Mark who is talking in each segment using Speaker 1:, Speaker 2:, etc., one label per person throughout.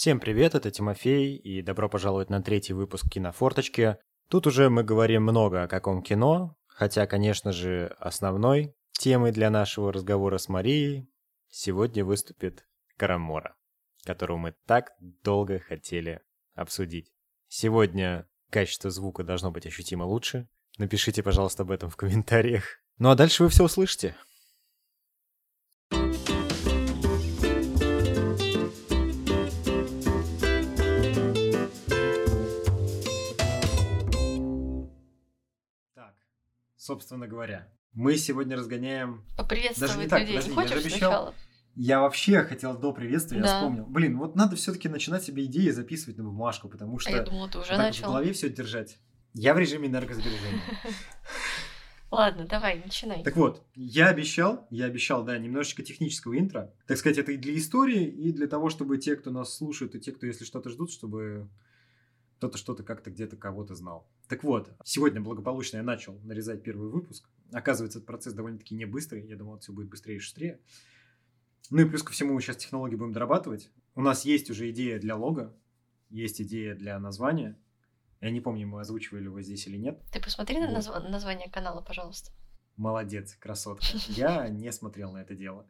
Speaker 1: Всем привет, это Тимофей, и добро пожаловать на третий выпуск «Кинофорточки». Тут уже мы говорим много о каком кино, хотя, конечно же, основной темой для нашего разговора с Марией сегодня выступит Карамора, которого мы так долго хотели обсудить. Сегодня качество звука должно быть ощутимо лучше. Напишите, пожалуйста, об этом в комментариях. Ну а дальше вы все услышите. Собственно говоря, мы сегодня разгоняем...
Speaker 2: Поприветствовать
Speaker 1: Даже не так,
Speaker 2: людей.
Speaker 1: подожди,
Speaker 2: Хочешь
Speaker 1: я же обещал-
Speaker 2: сначала?
Speaker 1: Я вообще хотел до приветствия, я
Speaker 2: Да.
Speaker 1: вспомнил. Блин, вот надо все-таки начинать себе идеи записывать на бумажку, потому что
Speaker 2: А я думала, ты уже
Speaker 1: вот так вот в
Speaker 2: начал.
Speaker 1: голове все держать. Я в режиме энергосбережения.
Speaker 2: Ладно, давай, начинай.
Speaker 1: Так вот, я обещал, я обещал, да, немножечко технического интро. Так сказать, это и для истории, и для того, чтобы те, кто нас слушают, и те, кто, если что-то ждут, чтобы кто-то что-то как-то где-то кого-то знал. Так вот, сегодня благополучно я начал нарезать первый выпуск. Оказывается, этот процесс довольно-таки не быстрый. Я думал, все будет быстрее и шустрее. Ну и плюс ко всему, мы сейчас технологии будем дорабатывать. У нас есть уже идея для лога, есть идея для названия. Я не помню, мы озвучивали его здесь или нет.
Speaker 2: Ты посмотри на
Speaker 1: Вот.
Speaker 2: назва- название канала, пожалуйста.
Speaker 1: Молодец, красотка. Я не смотрел на это дело.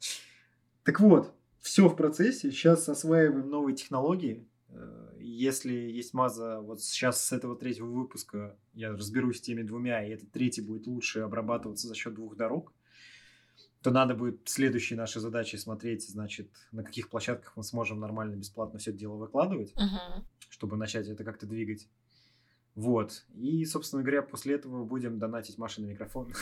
Speaker 1: Так вот, все в процессе. Сейчас осваиваем новые технологии. Э, Если есть маза, вот сейчас с этого третьего выпуска я разберусь с теми двумя, и этот третий будет лучше обрабатываться за счет двух дорог, то надо будет следующей нашей задачей смотреть, значит, на каких площадках мы сможем нормально, бесплатно все это дело выкладывать
Speaker 2: Мгм.
Speaker 1: чтобы начать это как-то двигать. Вот. И, собственно говоря, после этого будем донатить Маше на микрофон.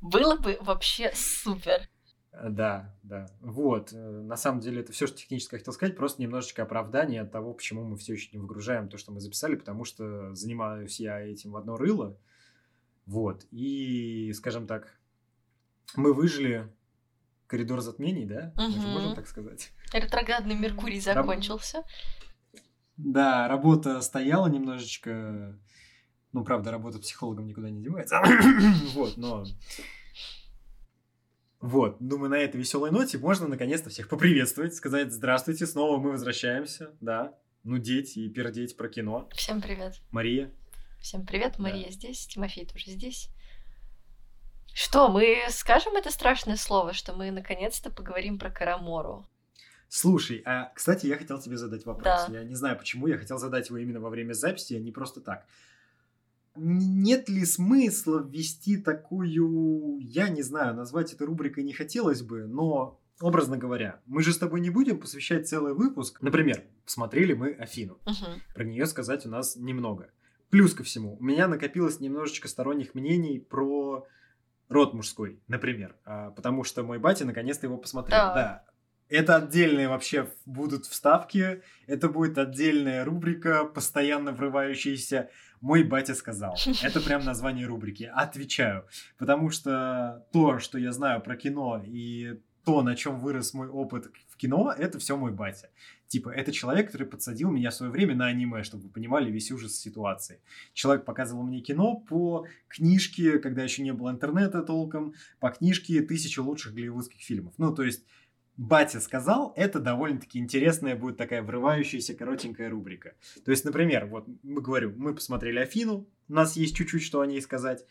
Speaker 2: Было бы вообще супер.
Speaker 1: Да, да. Вот. Э, На самом деле это все, что технически хотел сказать, просто немножечко оправдание от того, почему мы все еще не выгружаем то, что мы записали, потому что занимаюсь я этим в одно рыло. Вот. И, скажем так, мы выжили коридор затмений, да? Мы же можем так сказать.
Speaker 2: Ретроградный Меркурий
Speaker 1: Раб-
Speaker 2: закончился.
Speaker 1: Да, работа стояла немножечко. Ну, правда, работа психологом никуда не девается. вот, но... Вот, думаю, на этой веселой ноте можно наконец-то всех поприветствовать, сказать здравствуйте, снова мы возвращаемся, да, нудеть и пердеть про кино.
Speaker 2: Всем привет.
Speaker 1: Мария,
Speaker 2: Всем привет,
Speaker 1: Да.
Speaker 2: Мария здесь, Тимофей тоже здесь. Что, мы скажем это страшное слово, что мы наконец-то поговорим про Карамору?
Speaker 1: слушай, а, кстати, я хотел тебе задать вопрос.
Speaker 2: Да.
Speaker 1: Я не знаю, почему я хотел задать его именно во время записи, а не просто так. Нет ли смысла ввести такую, я не знаю, назвать это рубрикой не хотелось бы, но, образно говоря, мы же с тобой не будем посвящать целый выпуск. Например, посмотрели мы Афину.
Speaker 2: Мгм.
Speaker 1: Про нее сказать у нас немного. Плюс ко всему, у меня накопилось немножечко сторонних мнений про род мужской, например. А, потому что мой батя наконец-то его посмотрел.
Speaker 2: Да.
Speaker 1: Да. Это отдельные вообще будут вставки, это будет отдельная рубрика, постоянно врывающаяся «Мой батя сказал». Это прям название рубрики. Отвечаю. Потому что то, что я знаю про кино и то, на чем вырос мой опыт в кино, это все мой батя. Типа, это человек, который подсадил меня в свое время на аниме, чтобы вы понимали весь ужас ситуации. Человек показывал мне кино по книжке, когда еще не было интернета толком, по книжке «Тысячи лучших голливудских фильмов». Ну, то есть, батя сказал, это довольно-таки интересная будет такая врывающаяся коротенькая рубрика. То есть, например, вот мы говорю, мы посмотрели Афину, у нас есть чуть-чуть что о ней сказать.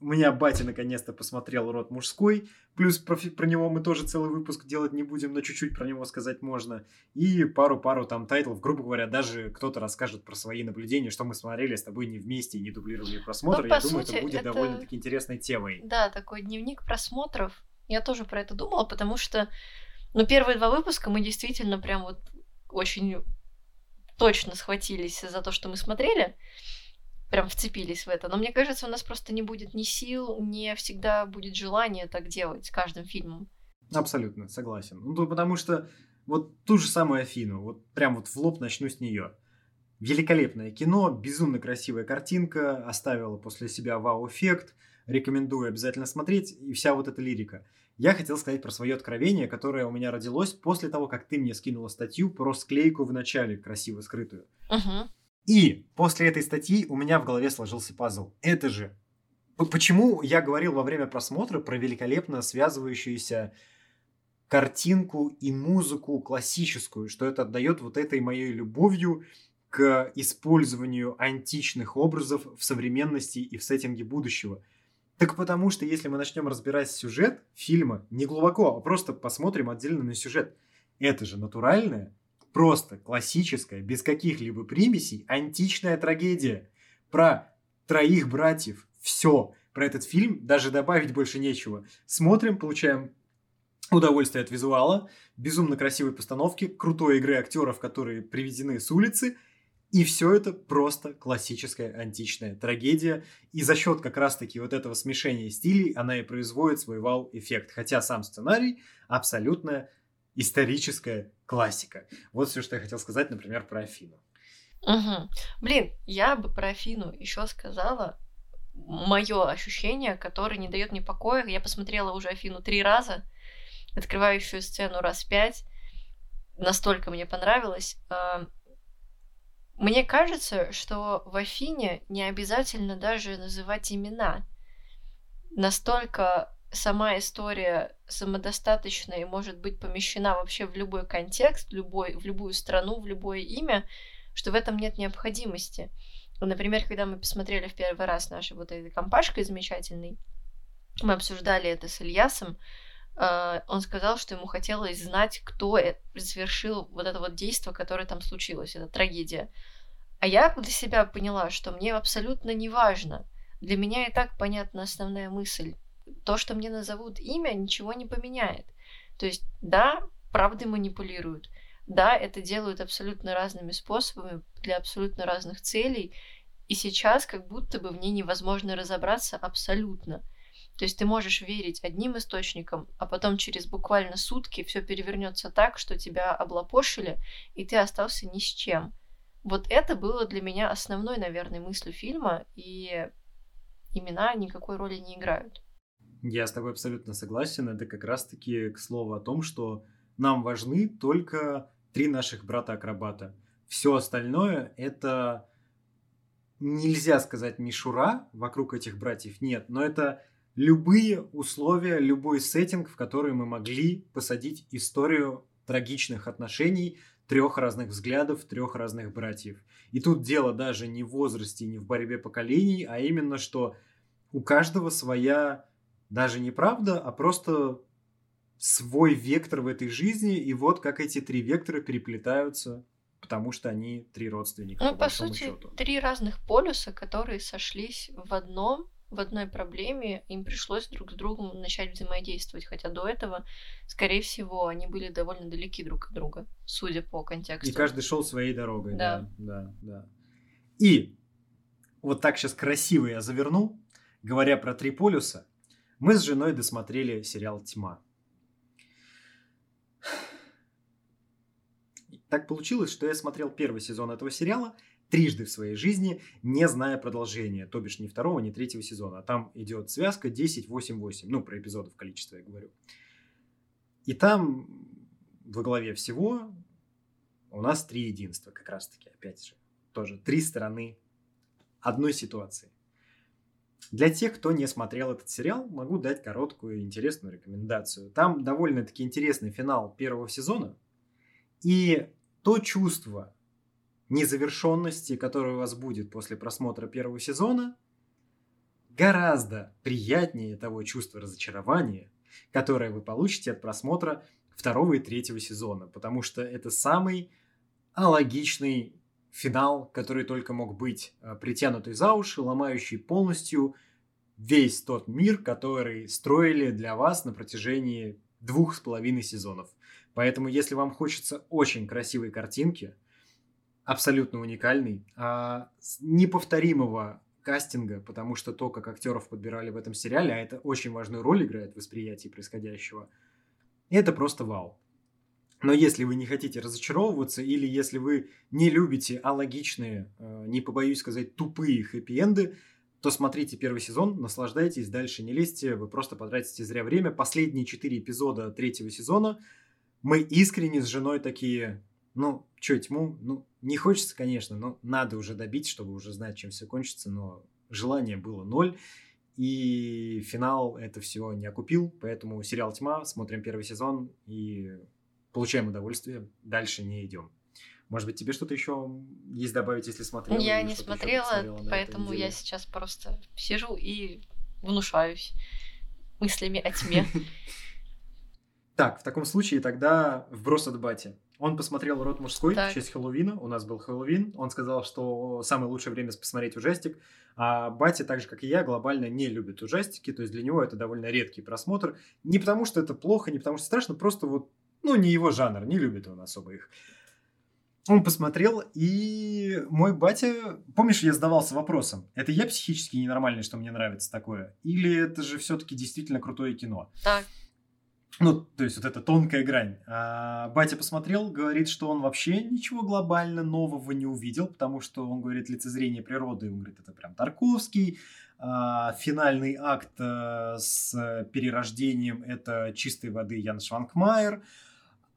Speaker 1: У меня батя наконец-то посмотрел «Род мужской», плюс про, про него мы тоже целый выпуск делать не будем, но чуть-чуть про него сказать можно. И пару-пару там тайтлов, грубо говоря, даже кто-то расскажет про свои наблюдения, что мы смотрели с тобой не вместе и не дублировали просмотр.
Speaker 2: Ну,
Speaker 1: Я думаю,
Speaker 2: сути,
Speaker 1: это будет
Speaker 2: это-
Speaker 1: довольно-таки интересной темой.
Speaker 2: Да, такой дневник просмотров. Я тоже про это думала, потому что, ну, первые два выпуска мы действительно прям вот очень точно схватились за то, что мы смотрели. Прям вцепились в это. Но мне кажется, у нас просто не будет ни сил, не всегда будет желание так делать с каждым фильмом.
Speaker 1: Абсолютно, согласен. Ну, то потому что вот ту же самую Афину, вот прям вот в лоб начну с нее. Великолепное кино, безумно красивая картинка, оставила после себя вау-эффект, рекомендую обязательно смотреть, и вся вот эта лирика. Я хотел сказать про свое откровение, которое у меня родилось после того, как ты мне скинула статью про склейку в начале, красиво скрытую.
Speaker 2: Мгм.
Speaker 1: И после этой статьи у меня в голове сложился пазл. Это же... Почему я говорил во время просмотра про великолепно связывающуюся картинку и музыку классическую, что это отдает вот этой моей любовью к использованию античных образов в современности и в сеттинге будущего. Так потому что если мы начнем разбирать сюжет фильма не глубоко, а просто посмотрим отдельно на сюжет, это же натуральная, просто классическая, без каких-либо примесей, античная трагедия про троих братьев. Все. Про этот фильм даже добавить больше нечего. Смотрим, получаем удовольствие от визуала, безумно красивой постановки, крутой игры актеров, которые приведены с улицы, и все это просто классическая античная трагедия. И за счет как раз-таки вот этого смешения стилей она и производит свой вау-эффект. Хотя сам сценарий абсолютная историческая классика. Вот все, что я хотел сказать, например, про Афину.
Speaker 2: Угу. Блин, я бы про Афину еще сказала мое ощущение, которое не дает мне покоя. Я посмотрела уже Афину три раза открывающую сцену раз пять. Настолько мне понравилось. Мне кажется, что в Афине не обязательно даже называть имена. Настолько сама история самодостаточна и может быть помещена вообще в любой контекст, в, любой, в любую страну, в любое имя, что в этом нет необходимости. Например, когда мы посмотрели в первый раз нашей вот этой компашкой замечательной, мы обсуждали это с Ильясом, а, он сказал, что ему хотелось знать, кто э, совершил вот это вот действие, которое там случилось, это трагедия. А я для себя поняла, что мне абсолютно не важно. Для меня и так понятна основная мысль. То, что мне назовут имя, ничего не поменяет. То есть, да, правды манипулируют. Да, это делают абсолютно разными способами, для абсолютно разных целей. И сейчас как будто бы в ней невозможно разобраться абсолютно. То есть ты можешь верить одним источникам, а потом через буквально сутки все перевернется так, что тебя облапошили, и ты остался ни с чем. Вот это было для меня основной, наверное, мыслью фильма, и имена никакой роли не играют.
Speaker 1: Я с тобой абсолютно согласен. Это как раз-таки к слову о том, что нам важны только три наших брата-акробата. Все остальное это нельзя сказать мишура вокруг этих братьев, нет, но это любые условия, любой сеттинг, в который мы могли посадить историю трагичных отношений трех разных взглядов, трех разных братьев. И тут дело даже не в возрасте, не в борьбе поколений, а именно, что у каждого своя даже не правда, а просто свой вектор в этой жизни, и вот как эти три вектора переплетаются, потому что они три родственника.
Speaker 2: Ну, по, по сути, счету. три разных полюса, которые сошлись в одном в одной проблеме, им пришлось друг с другом начать взаимодействовать, хотя до этого, скорее всего, они были довольно далеки друг от друга, судя по контексту.
Speaker 1: И каждый шел своей дорогой, да, да, да. да. И вот так сейчас красиво я завернул, говоря про три полюса, мы с женой досмотрели сериал «Тьма». Так получилось, что я смотрел первый сезон этого сериала – трижды в своей жизни, не зная продолжения, то бишь ни второго, ни третьего сезона. А там идет связка 10-8-8, ну, про эпизодов количество я говорю. И там во главе всего у нас три единства, как раз-таки, опять же. Тоже три стороны одной ситуации. Для тех, кто не смотрел этот сериал, могу дать короткую интересную рекомендацию. Там довольно-таки интересный финал первого сезона. И то чувство, незавершенности, которая у вас будет после просмотра первого сезона, гораздо приятнее того чувства разочарования, которое вы получите от просмотра второго и третьего сезона, потому что это самый алогичный финал, который только мог быть, э, притянутый за уши, ломающий полностью весь тот мир, который строили для вас на протяжении двух с половиной сезонов. Поэтому, если вам хочется очень красивой картинки, абсолютно уникальный, а неповторимого кастинга, потому что то, как актеров подбирали в этом сериале, а это очень важную роль играет в восприятии происходящего, это просто вау. Но если вы не хотите разочаровываться, или если вы не любите алогичные, э, не побоюсь сказать, тупые хэппи-энды, то смотрите первый сезон, наслаждайтесь, дальше не лезьте, вы просто потратите зря время. Последние четыре эпизода третьего сезона мы искренне с женой такие, ну, что, тьму? Ну, не хочется, конечно, но надо уже добить, чтобы уже знать, чем все кончится, но желание было ноль. И финал это все не окупил, поэтому сериал «Тьма», смотрим первый сезон и получаем удовольствие, дальше не идем. Может быть, тебе что-то еще есть добавить, если смотрела?
Speaker 2: Я не смотрела, поэтому я сейчас просто сижу и внушаюсь мыслями о тьме.
Speaker 1: Так, в таком случае тогда вброс от Бати. Он посмотрел «Род мужской» так. в честь Хэллоуина. У нас был Хэллоуин. Он сказал, что самое лучшее время посмотреть ужастик. А Батя, так же, как и я, глобально не любит ужастики. То есть для него это довольно редкий просмотр. Не потому, что это плохо, не потому, что страшно. Просто вот, ну, не его жанр. Не любит он особо их. Он посмотрел, и мой батя... Помнишь, я задавался вопросом, это я психически ненормальный, что мне нравится такое? Или это же все-таки действительно крутое кино?
Speaker 2: Так.
Speaker 1: Ну, то есть вот эта тонкая грань. А, батя посмотрел, говорит, что он вообще ничего глобально нового не увидел, потому что он говорит лицезрение природы, он говорит, это прям Тарковский. А, финальный акт а, с перерождением это чистой воды Ян Шванкмайер.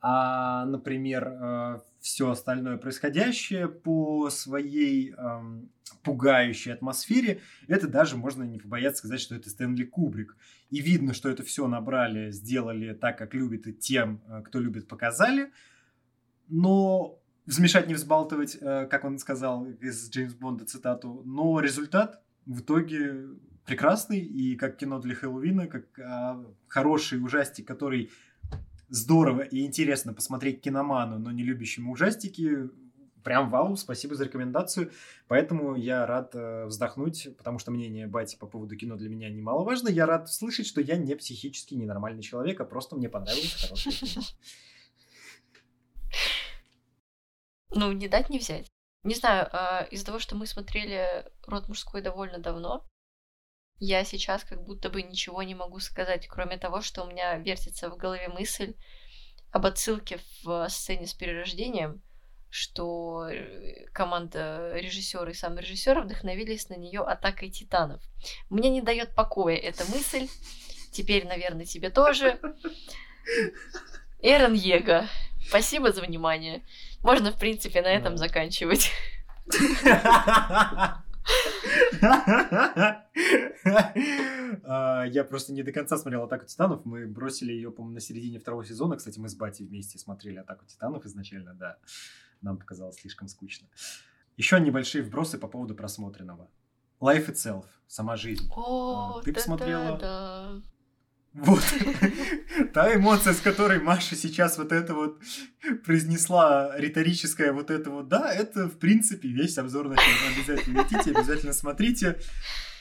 Speaker 1: А, например, а, все остальное происходящее по своей эм, пугающей атмосфере, это даже можно не побояться сказать, что это Стэнли Кубрик. И видно, что это все набрали, сделали так, как любят и тем, э, кто любит, показали. Но взмешать не взбалтывать, э, как он сказал из Джеймс Бонда цитату, но результат в итоге прекрасный, и как кино для Хэллоуина, как а, хороший ужастик, который здорово и интересно посмотреть киноману, но не любящему ужастики, прям вау, спасибо за рекомендацию. Поэтому я рад э, вздохнуть, потому что мнение Бати по поводу кино для меня немаловажно. Я рад слышать, что я не психически ненормальный человек, а просто мне понравилось хорошее.
Speaker 2: Ну, не дать, не взять. Не знаю, э, из-за того, что мы смотрели «Род мужской» довольно давно, я сейчас как будто бы ничего не могу сказать, кроме того, что у меня вертится в голове мысль об отсылке в сцене с перерождением, что э, команда режиссера и сам режиссер вдохновились на нее атакой титанов. Мне не дает покоя эта мысль. Теперь, наверное, тебе тоже. Эрон Его, спасибо за внимание. Можно, в принципе, на этом заканчивать.
Speaker 1: А, я просто не до конца смотрел «Атаку титанов». Мы бросили ее, по-моему, на середине второго сезона. Кстати, мы с Батей вместе смотрели «Атаку титанов» изначально, да. Нам показалось слишком скучно. Еще небольшие вбросы по поводу просмотренного. Life Itself, сама жизнь.
Speaker 2: О,
Speaker 1: Ты посмотрела?
Speaker 2: Да.
Speaker 1: Вот. Та эмоция, с которой Маша сейчас вот это вот произнесла риторическое вот это вот, да, это, в принципе, весь обзор на фильм. Обязательно идите, обязательно смотрите.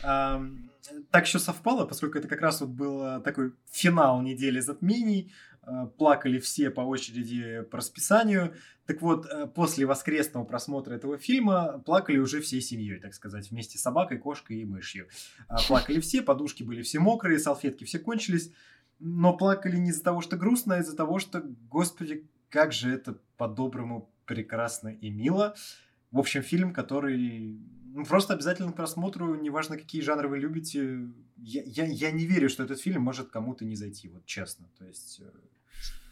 Speaker 1: Так еще совпало, поскольку это как раз вот был такой финал недели затмений. Э, плакали все по очереди по расписанию. Так вот, э, после воскресного просмотра этого фильма плакали уже всей семьей, так сказать, вместе с собакой, кошкой и мышью. А, плакали все, подушки были все мокрые, салфетки все кончились. Но плакали не из-за того, что грустно, а из-за того, что, господи, как же это по-доброму прекрасно и мило. В общем, фильм, который ну, просто обязательно к просмотру, неважно, какие жанры вы любите. Я, я, я не верю, что этот фильм может кому-то не зайти, вот честно. То есть э,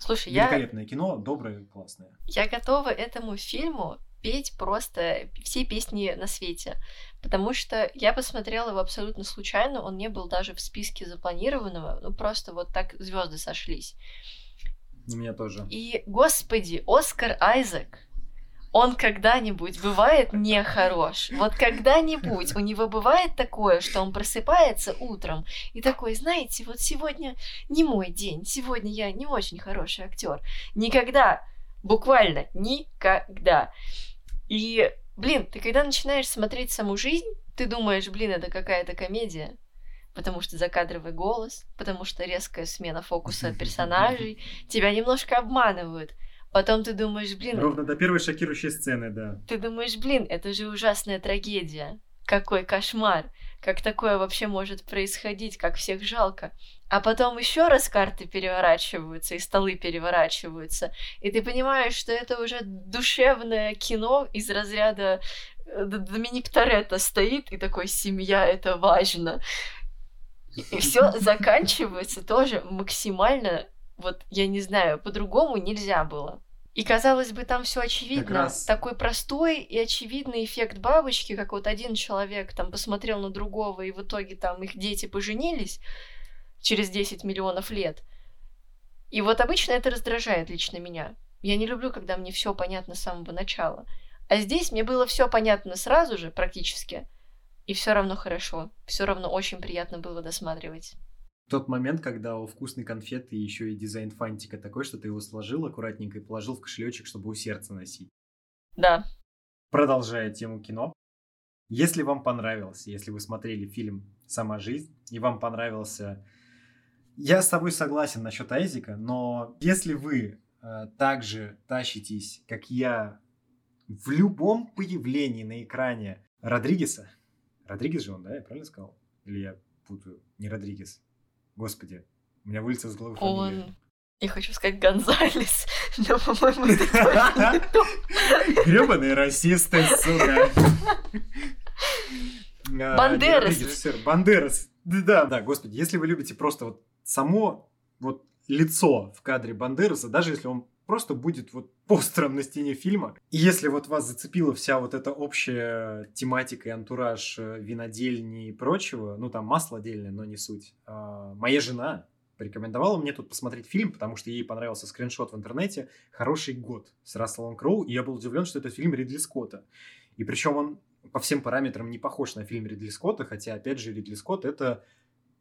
Speaker 2: Слушай,
Speaker 1: Великолепное я... кино, доброе, классное.
Speaker 2: Я готова этому фильму петь просто все песни на свете. Потому что я посмотрела его абсолютно случайно, он не был даже в списке запланированного, ну просто вот так звезды сошлись.
Speaker 1: У меня тоже.
Speaker 2: И, господи, Оскар Айзек, он когда-нибудь бывает нехорош. Вот когда-нибудь у него бывает такое, что он просыпается утром и такой, знаете, вот сегодня не мой день, сегодня я не очень хороший актер. Никогда, буквально никогда. И, блин, ты когда начинаешь смотреть саму жизнь, ты думаешь, блин, это какая-то комедия, потому что закадровый голос, потому что резкая смена фокуса персонажей тебя немножко обманывают. Потом ты думаешь, блин...
Speaker 1: Ровно до первой шокирующей сцены, да.
Speaker 2: Ты думаешь, блин, это же ужасная трагедия. Какой кошмар. Как такое вообще может происходить, как всех жалко. А потом еще раз карты переворачиваются, и столы переворачиваются. И ты понимаешь, что это уже душевное кино из разряда э, Доминик Торетто стоит и такой семья это важно. И все заканчивается тоже максимально вот я не знаю, по-другому нельзя было. И казалось бы, там все очевидно.
Speaker 1: раз-
Speaker 2: Такой простой и очевидный эффект бабочки, как вот один человек там посмотрел на другого, и в итоге там их дети поженились через 10 миллионов лет. И вот обычно это раздражает лично меня. Я не люблю, когда мне все понятно с самого начала. А здесь мне было все понятно сразу же, практически. И все равно хорошо. Все равно очень приятно было досматривать.
Speaker 1: Тот момент, когда у вкусной конфеты еще и дизайн фантика такой, что ты его сложил аккуратненько и положил в кошелечек, чтобы у сердца носить.
Speaker 2: Да.
Speaker 1: Продолжая тему кино. Если вам понравилось, если вы смотрели фильм «Сама жизнь», и вам понравился... Я с тобой согласен насчет Айзека, но если вы э, также тащитесь, как я, в любом появлении на экране Родригеса... Родригес же он, да? Я правильно сказал? Или я путаю? Не Родригес. Господи, у меня вылетел из головы фамилия.
Speaker 2: Он... Я хочу сказать Гонзалес, но, по-моему, это.
Speaker 1: Гребаные расисты, сука. А,
Speaker 2: Бандерас.
Speaker 1: Бандерас. Да, да, господи, если вы любите просто вот само вот лицо в кадре Бандераса, даже если он просто будет вот постером на стене фильма, и если вот вас зацепила вся вот эта общая тематика и антураж э, винодельни и прочего, ну там масло отдельное, но не суть. А, Моя жена порекомендовала мне тут посмотреть фильм, потому что ей понравился скриншот в интернете «Хороший год» с Расселом Кроу, и я был удивлен, что это фильм Ридли Скотта. И причем он по всем параметрам не похож на фильм Ридли Скотта, хотя, опять же, Ридли Скотт — это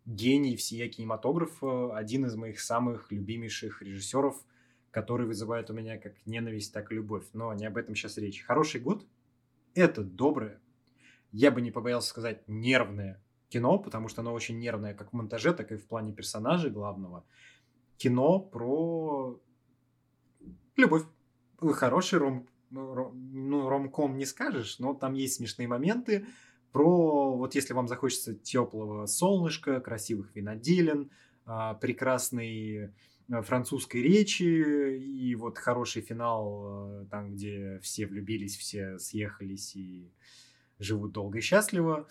Speaker 1: гений всея кинематографа, один из моих самых любимейших режиссеров, который вызывает у меня как ненависть, так и любовь. Но не об этом сейчас речь. «Хороший год» — это доброе, я бы не побоялся сказать нервное кино, потому что оно очень нервное как в монтаже, так и в плане персонажа главного. Кино про любовь. Хороший ром, ром- ну, ромком не скажешь, но там есть смешные моменты про, вот если вам захочется теплого солнышка, красивых виноделен, а, прекрасной а, французской речи и вот хороший финал, а, там, где все влюбились, все съехались и живут долго и счастливо.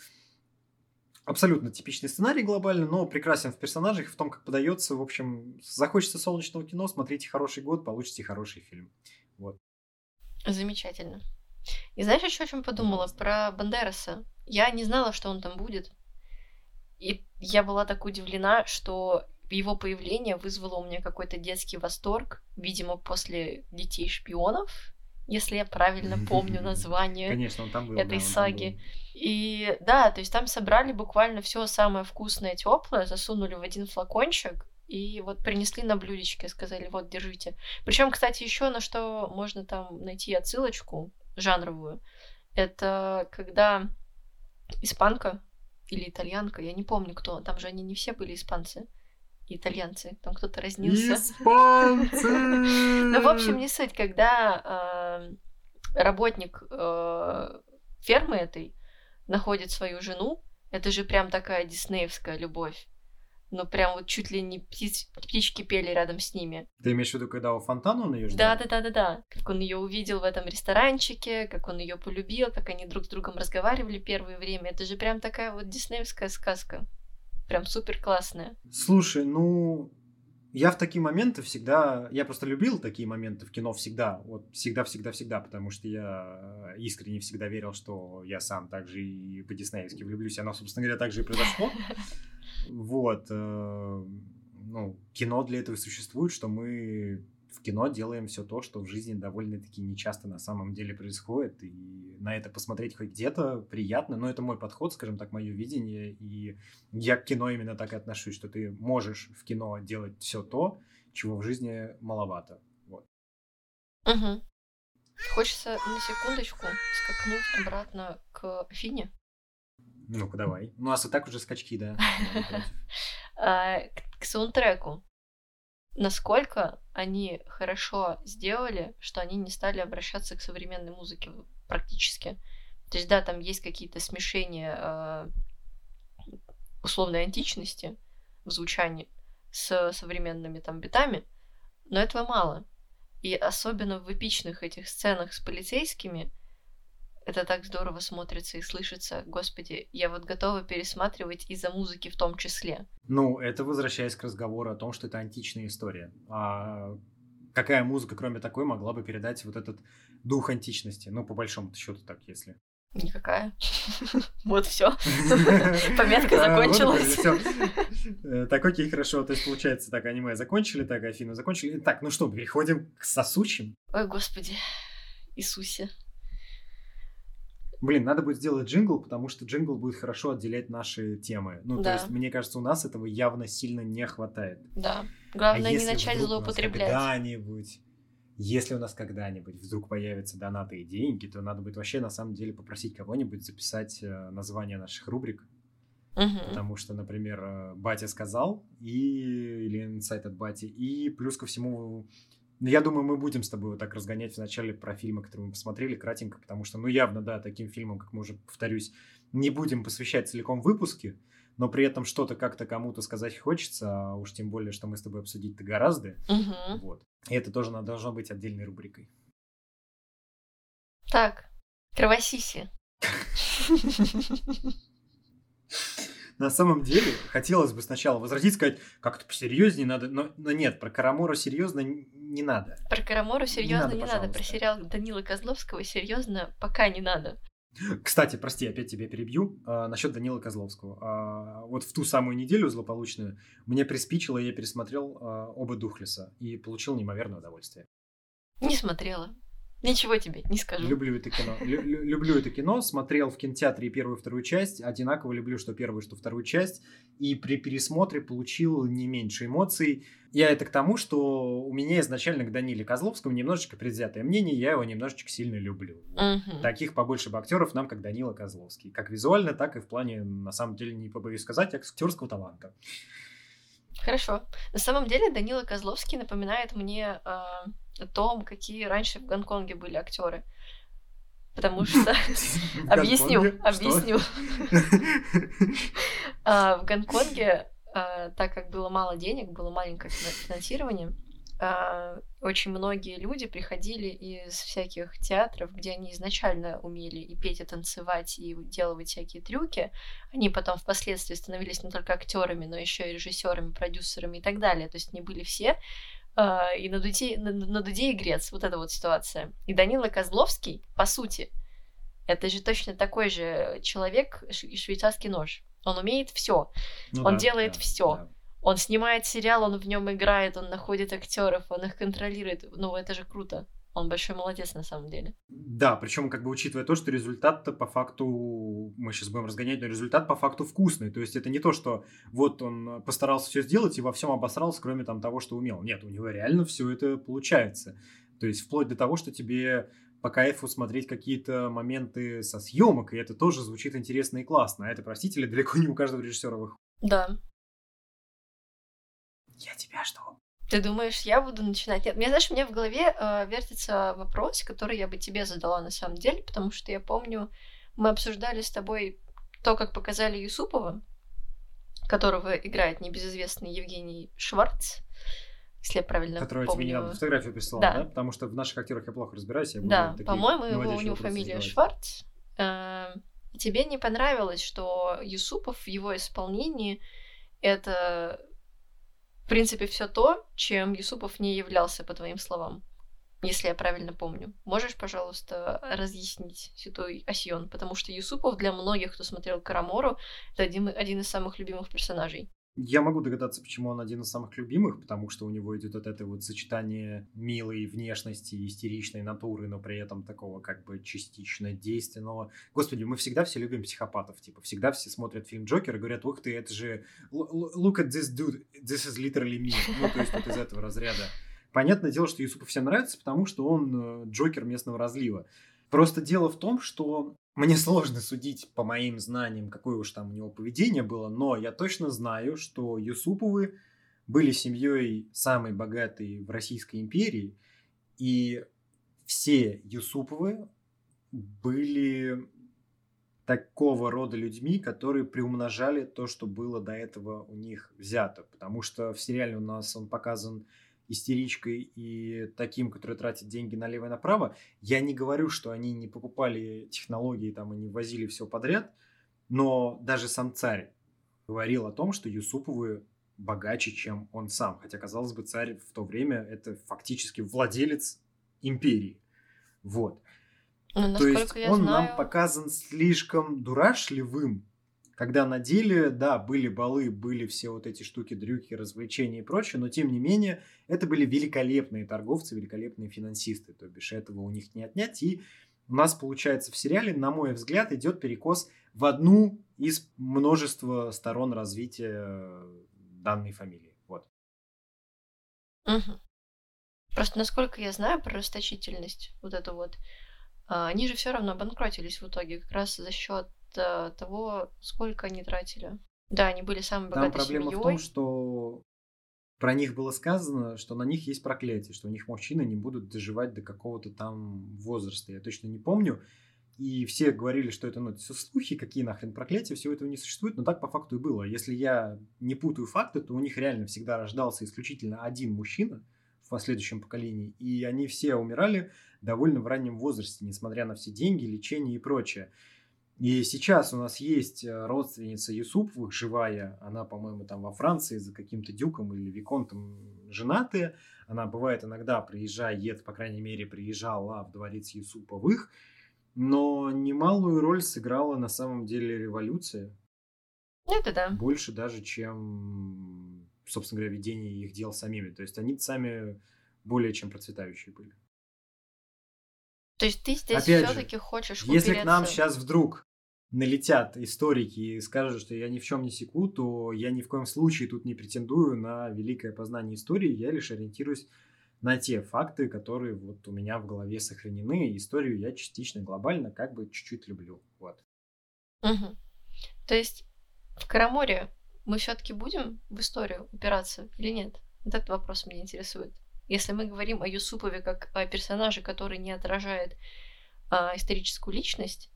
Speaker 1: Абсолютно типичный сценарий глобально, но прекрасен в персонажах, в том, как подается. В общем, захочется солнечного кино, смотрите хороший год, получите хороший фильм. Вот.
Speaker 2: Замечательно. И знаешь, еще о чем подумала? Про Бандераса. Я не знала, что он там будет. И я была так удивлена, что его появление вызвало у меня какой-то детский восторг, видимо, после «Детей шпионов», если я правильно помню название
Speaker 1: Конечно, он там был. да,
Speaker 2: этой
Speaker 1: там
Speaker 2: саги.
Speaker 1: был.
Speaker 2: И да, то есть там собрали буквально все самое вкусное, теплое, засунули в один флакончик и вот принесли на блюдечке, сказали, вот, держите. Причем, кстати, еще на что можно там найти отсылочку жанровую, это когда испанка или итальянка, я не помню кто, там же они не все были испанцы, итальянцы, там кто-то разнился.
Speaker 1: Испанцы!
Speaker 2: Ну, в общем, не суть, когда э, работник э, фермы этой находит свою жену, это же прям такая диснеевская любовь. Ну, прям вот чуть ли не птиц- птички пели рядом с ними.
Speaker 1: Ты имеешь в виду, когда у фонтана он ее ждал?
Speaker 2: Да, да, да, да, да. Как он ее увидел в этом ресторанчике, как он ее полюбил, как они друг с другом разговаривали первое время. Это же прям такая вот диснеевская сказка. Прям супер классная.
Speaker 1: Слушай, ну, я в такие моменты всегда... Я просто любил такие моменты в кино всегда. Вот всегда-всегда-всегда, потому что я искренне всегда верил, что я сам также и по-диснеевски влюблюсь. Оно, собственно говоря, так же и произошло. Вот. э, Ну, кино для этого существует, что мы в кино делаем все то, что в жизни довольно-таки нечасто на самом деле происходит. И на это посмотреть хоть где-то приятно. Но это мой подход, скажем так, мое видение. И я к кино именно так и отношусь, что ты можешь в кино делать все то, чего в жизни маловато. Вот.
Speaker 2: Угу. Хочется на секундочку скакнуть обратно к Афине.
Speaker 1: Ну-ка, давай. Ну, У нас и так уже скачки, да.
Speaker 2: А, к саундтреку. Насколько они хорошо сделали, что они не стали обращаться к современной музыке практически. То есть, да, там есть какие-то смешения а, условной античности в звучании с современными там битами, но этого мало. И особенно в эпичных этих сценах с полицейскими это так здорово смотрится и слышится. Господи, я вот готова пересматривать из-за музыки в том числе.
Speaker 1: Ну, это возвращаясь к разговору о том, что это античная история. А какая музыка, кроме такой, могла бы передать вот этот дух античности? Ну, по большому счету так, если.
Speaker 2: Никакая. Вот все. Пометка закончилась.
Speaker 1: Э, так, окей, хорошо. То есть, получается, так, аниме закончили, так, Афину закончили. Так, ну что, переходим к сосущим.
Speaker 2: Ой, господи. Иисусе.
Speaker 1: Блин, надо будет сделать джингл, потому что джингл будет хорошо отделять наши темы. Ну, да. то есть, мне кажется, у нас этого явно сильно не хватает.
Speaker 2: Да. Главное, а не начать злоупотреблять.
Speaker 1: Когда-нибудь если у нас когда-нибудь вдруг появятся донаты и деньги, то надо будет вообще на самом деле попросить кого-нибудь записать э, название наших рубрик.
Speaker 2: Угу.
Speaker 1: Потому что, например, э, батя сказал, и или инсайт от бати, и плюс ко всему, я думаю, мы будем с тобой вот так разгонять вначале про фильмы, которые мы посмотрели, кратенько, потому что, ну, явно, да, таким фильмам, как мы уже повторюсь, не будем посвящать целиком выпуски, но при этом что-то как-то кому-то сказать хочется, а уж тем более, что мы с тобой обсудить-то гораздо.
Speaker 2: Угу.
Speaker 1: Вот. И это тоже должно быть отдельной рубрикой.
Speaker 2: Так, кровосиси.
Speaker 1: На самом деле, хотелось бы сначала возразить, сказать, как-то посерьезнее надо, но, но нет, про Карамору серьезно не надо.
Speaker 2: Про Карамору серьезно не, надо, не надо, про сериал Данила Козловского серьезно пока не надо.
Speaker 1: Кстати, прости, опять тебя перебью. А, насчет Данила Козловского. А, вот в ту самую неделю злополучную мне приспичило, я пересмотрел а, оба Духлеса и получил неимоверное удовольствие.
Speaker 2: Не смотрела. Ничего тебе не скажу.
Speaker 1: Люблю это кино. Лю- люблю это кино. Смотрел в кинотеатре первую и вторую часть. Одинаково люблю что первую, что вторую часть. И при пересмотре получил не меньше эмоций. Я это к тому, что у меня изначально к Даниле Козловскому немножечко предвзятое мнение. Я его немножечко сильно люблю.
Speaker 2: Угу.
Speaker 1: Таких побольше бы актеров нам, как Данила Козловский. Как визуально, так и в плане, на самом деле, не побоюсь сказать, актерского таланта.
Speaker 2: Хорошо. На самом деле Данила Козловский напоминает мне э, о том, какие раньше в Гонконге были актеры. Потому что... Объясню, объясню. А, в Гонконге, а, так как было мало денег, было маленькое финансирование, очень многие люди приходили из всяких театров, где они изначально умели и петь, и танцевать, и делать всякие трюки. Они потом впоследствии становились не только актерами, но еще и режиссерами, продюсерами и так далее. То есть они были все Uh, и на Дуде, на, на Дуде и Грец, вот эта вот ситуация. И Данила Козловский, по сути, это же точно такой же человек, швейцарский нож. Он умеет все. Ну, он да, делает да, все. Да. Он снимает сериал, он в нем играет, он находит актеров, он их контролирует. Ну, это же круто. Он большой молодец на самом деле.
Speaker 1: Да, причем как бы учитывая то, что результат-то по факту, мы сейчас будем разгонять, но результат по факту вкусный. То есть это не то, что вот он постарался все сделать и во всем обосрался, кроме там того, что умел. Нет, у него реально все это получается. То есть вплоть до того, что тебе по кайфу смотреть какие-то моменты со съемок, и это тоже звучит интересно и классно. А это, простите ли, далеко не у каждого режиссера выходит.
Speaker 2: Да.
Speaker 1: Я тебя жду.
Speaker 2: Ты думаешь, я буду начинать? Нет, мне, знаешь, у меня в голове э, вертится вопрос, который я бы тебе задала на самом деле, потому что я помню, мы обсуждали с тобой то, как показали Юсупова, которого играет небезызвестный Евгений Шварц, если я правильно
Speaker 1: Который
Speaker 2: помню.
Speaker 1: тебе недавно фотографию прислал, да. да? Потому что в наших актерах я плохо разбираюсь. Я
Speaker 2: да, по-моему, его, у него фамилия задавать. Шварц. Э, тебе не понравилось, что Юсупов в его исполнении это принципе, все то, чем Юсупов не являлся, по твоим словам. Если я правильно помню. Можешь, пожалуйста, разъяснить Сютой Асьон? Потому что Юсупов для многих, кто смотрел Карамору, это один, один из самых любимых персонажей.
Speaker 1: Я могу догадаться, почему он один из самых любимых, потому что у него идет вот это вот сочетание милой внешности, истеричной натуры, но при этом такого как бы частично действенного. Господи, мы всегда все любим психопатов, типа, всегда все смотрят фильм Джокер и говорят, ух ты, это же look at this dude, this is literally me. Ну, то есть вот из этого разряда. Понятное дело, что Юсупу всем нравится, потому что он э, Джокер местного разлива. Просто дело в том, что мне сложно судить по моим знаниям, какое уж там у него поведение было, но я точно знаю, что Юсуповы были семьей самой богатой в Российской империи, и все Юсуповы были такого рода людьми, которые приумножали то, что было до этого у них взято. Потому что в сериале у нас он показан истеричкой и таким, который тратит деньги налево и направо. Я не говорю, что они не покупали технологии там и не возили все подряд, но даже сам царь говорил о том, что Юсуповы богаче, чем он сам. Хотя, казалось бы, царь в то время это фактически владелец империи. Вот.
Speaker 2: Ну,
Speaker 1: То есть он
Speaker 2: знаю...
Speaker 1: нам показан слишком дурашливым, когда на деле, да, были балы, были все вот эти штуки, дрюки, развлечения и прочее, но тем не менее, это были великолепные торговцы, великолепные финансисты, то бишь этого у них не отнять, и у нас, получается, в сериале, на мой взгляд, идет перекос в одну из множества сторон развития данной фамилии. Вот.
Speaker 2: Мгм. Просто насколько я знаю про расточительность, вот эту вот, а, они же все равно обанкротились в итоге, как раз за счет того, сколько они тратили. Да, они были самой
Speaker 1: Там
Speaker 2: богатой
Speaker 1: проблема в том,
Speaker 2: семьей.
Speaker 1: что про них было сказано, что на них есть проклятие, что у них мужчины не будут доживать до какого-то там возраста. Я точно не помню. И все говорили, что это, ну, это все слухи, какие нахрен проклятия, всего этого не существует, но так по факту и было. Если я не путаю факты, то у них реально всегда рождался исключительно один мужчина в последующем поколении, и они все умирали довольно в раннем возрасте, несмотря на все деньги, лечение и прочее. И сейчас у нас есть э, родственница Юсуповых, живая, она, по-моему, там во Франции за каким-то дюком или виконтом женатая. Она бывает иногда приезжает, по крайней мере, приезжала в дворец Юсуповых, но немалую роль сыграла на самом деле революция.
Speaker 2: Это да.
Speaker 1: Больше даже, чем, собственно говоря, ведение их дел самими. То есть они сами более чем процветающие были.
Speaker 2: То есть ты здесь
Speaker 1: Опять же,
Speaker 2: все-таки хочешь
Speaker 1: Если к нам
Speaker 2: упереться-
Speaker 1: сейчас вдруг налетят историки и скажут, что я ни в чем не секу, то я ни в коем случае тут не претендую на великое познание истории, я лишь ориентируюсь на те факты, которые вот у меня в голове сохранены. Историю я частично глобально как бы чуть-чуть люблю. Вот.
Speaker 2: Мгм. То есть в Караморе мы все-таки будем в историю упираться или нет? Вот этот вопрос меня интересует. Если мы говорим о Юсупове как о персонаже, который не отражает а, историческую личность,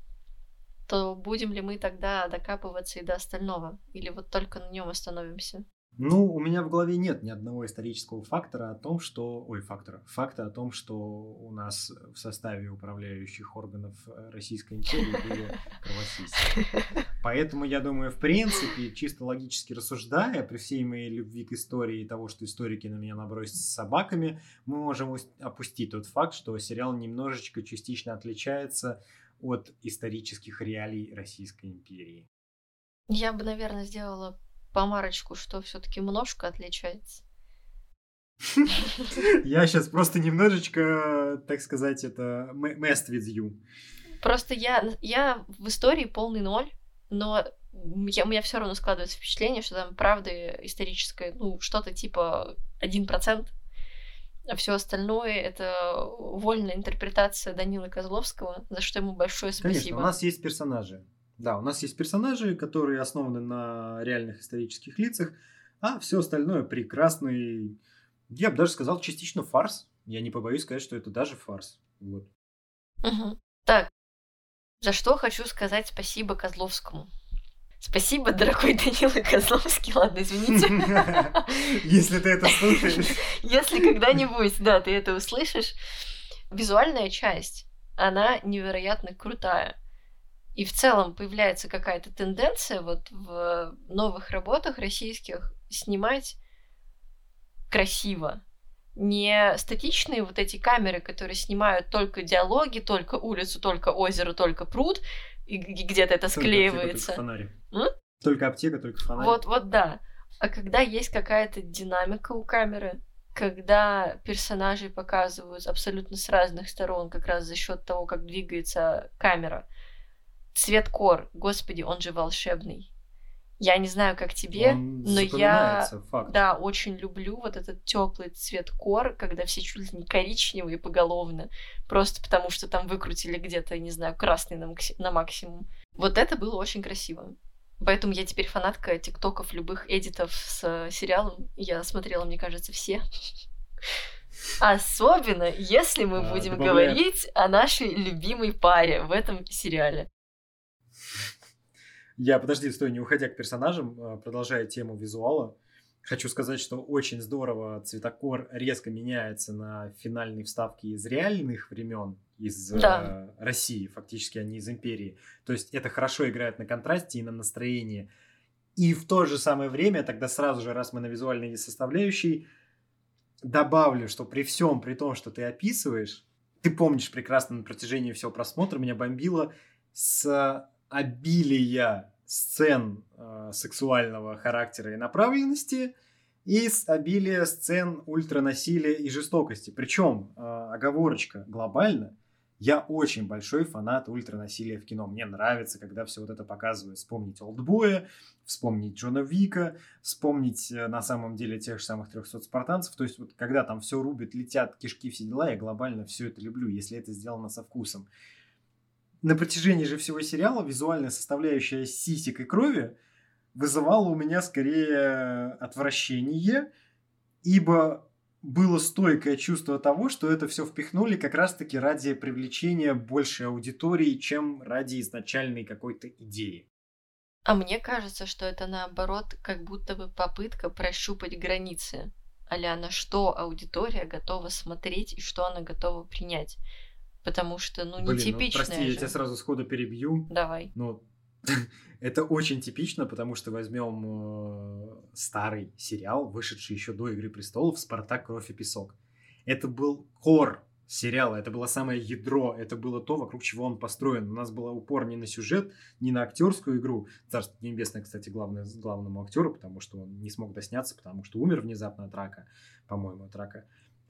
Speaker 2: то будем ли мы тогда докапываться и до остального? Или вот только на нем остановимся?
Speaker 1: Ну, у меня в голове нет ни одного исторического фактора о том, что... Ой, фактора. Факта о том, что у нас в составе управляющих органов э, Российской империи были кровосиси. Поэтому я думаю, в принципе, чисто логически рассуждая, при всей моей любви к истории и того, что историки на меня набросятся с собаками, мы можем ус- опустить тот факт, что сериал немножечко частично отличается от исторических реалий Российской империи.
Speaker 2: Я бы, наверное, сделала помарочку, что все-таки множко отличается.
Speaker 1: Я сейчас просто немножечко, так сказать, это messed with you.
Speaker 2: Просто я, я в истории полный ноль, но я, у меня все равно складывается впечатление, что там правды историческое, ну, что-то типа 1%, а все остальное это вольная интерпретация Данилы Козловского, за что ему большое спасибо.
Speaker 1: Конечно, у нас есть персонажи. Да, у нас есть персонажи, которые основаны на реальных исторических лицах, а все остальное прекрасный, я бы даже сказал, частично фарс. Я не побоюсь сказать, что это даже фарс. Вот.
Speaker 2: Мгм. Так, за что хочу сказать спасибо Козловскому. Спасибо, дорогой Данила Козловский. Ладно, извините.
Speaker 1: Если ты это слушаешь.
Speaker 2: Если когда-нибудь, да, ты это услышишь, визуальная часть, она невероятно крутая. И в целом появляется какая-то тенденция вот в новых работах российских снимать красиво. Не статичные вот эти камеры, которые снимают только диалоги, только улицу, только озеро, только пруд, и где-то это
Speaker 1: Только аптека,
Speaker 2: склеивается.
Speaker 1: Только фонарик.
Speaker 2: М?
Speaker 1: Только аптека, только фонарик.
Speaker 2: Вот, вот да. А когда есть какая-то динамика у камеры, когда персонажей показывают абсолютно с разных сторон, как раз за счет того, как двигается камера. Цвет кор, господи, он же волшебный. Я не знаю, как тебе,
Speaker 1: Он
Speaker 2: но я
Speaker 1: факт.
Speaker 2: да, очень люблю вот этот теплый цвет кор, когда все чуть ли не коричневые поголовно, просто потому что там выкрутили где-то, не знаю, красный на, макси- на максимум. Вот это было очень красиво. Поэтому я теперь фанатка тиктоков, любых эдитов с э, сериалом. Я смотрела, мне кажется, все. Особенно, если мы
Speaker 1: А,
Speaker 2: будем говорить о нашей любимой паре в этом сериале.
Speaker 1: Я, подожди, стой, не уходя к персонажам, а, продолжая тему визуала, хочу сказать, что очень здорово цветокор резко меняется на финальной вставке из реальных времен, из э,
Speaker 2: Да.
Speaker 1: России, фактически, а не из империи. То есть это хорошо играет на контрасте и на настроении. И в то же самое время, тогда сразу же, раз мы на визуальной составляющей, добавлю, что при всем, при том, что ты описываешь, ты помнишь прекрасно на протяжении всего просмотра, меня бомбило с обилия сцен э, сексуального характера и направленности и с обилия сцен ультранасилия и жестокости. Причем, э, оговорочка, глобально, я очень большой фанат ультранасилия в кино. Мне нравится, когда все вот это показывают. Вспомнить Олдбоя, вспомнить Джона Вика, вспомнить э, на самом деле тех же самых 300 спартанцев. То есть вот когда там все рубит, летят кишки, все дела, я глобально все это люблю, если это сделано со вкусом. На протяжении же всего сериала визуальная составляющая сисек и крови вызывала у меня скорее отвращение, ибо было стойкое чувство того, что это все впихнули как раз-таки ради привлечения большей аудитории, чем ради изначальной какой-то идеи.
Speaker 2: А мне кажется, что это наоборот как будто бы попытка прощупать границы. Аля на что аудитория готова смотреть и что она готова принять. Потому что, ну,
Speaker 1: Блин,
Speaker 2: нетипичное
Speaker 1: ну, прости,
Speaker 2: же.
Speaker 1: я тебя сразу сходу перебью.
Speaker 2: Давай.
Speaker 1: Ну, это очень типично, потому что возьмем э, старый сериал, вышедший еще до Игры престолов, Спартак, кровь и песок. Это был кор сериала, это было самое ядро, это было то, вокруг чего он построен. У нас был упор не на сюжет, не на актерскую игру. Царство небесное, кстати, главное, главному актеру, потому что он не смог досняться, потому что умер внезапно от рака, по-моему, от рака.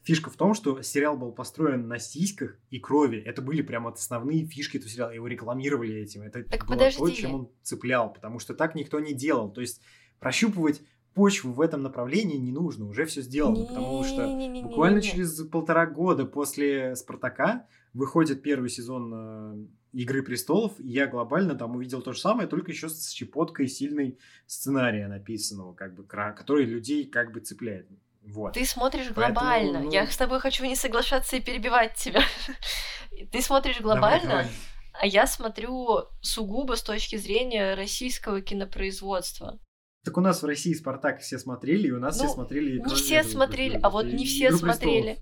Speaker 1: Фишка в том, что сериал был построен на сиськах и крови. Это были прям основные фишки этого сериала. Его рекламировали этим. Это
Speaker 2: Так
Speaker 1: было
Speaker 2: подожди.
Speaker 1: то, чем он цеплял, потому что так никто не делал. То есть прощупывать почву в этом направлении не нужно, уже все сделано, потому что буквально через полтора года после Спартака выходит первый сезон э, Игры престолов, и я глобально там увидел то же самое, только еще с щепоткой сильной сценария написанного, как бы, который людей как бы цепляет. Вот.
Speaker 2: Ты смотришь
Speaker 1: Поэтому,
Speaker 2: глобально.
Speaker 1: ну-
Speaker 2: Я с тобой хочу не соглашаться и перебивать тебя. Ты смотришь
Speaker 1: Давай,
Speaker 2: глобально,
Speaker 1: давай.
Speaker 2: а я смотрю сугубо с точки зрения российского кинопроизводства.
Speaker 1: Так у нас в России Спартак все смотрели, и у нас
Speaker 2: Ну,
Speaker 1: все смотрели.
Speaker 2: Не
Speaker 1: «Кровь
Speaker 2: все
Speaker 1: меда»,
Speaker 2: смотрели,
Speaker 1: «Игру
Speaker 2: а вот
Speaker 1: престолов»,
Speaker 2: не все
Speaker 1: «Игру
Speaker 2: смотрели.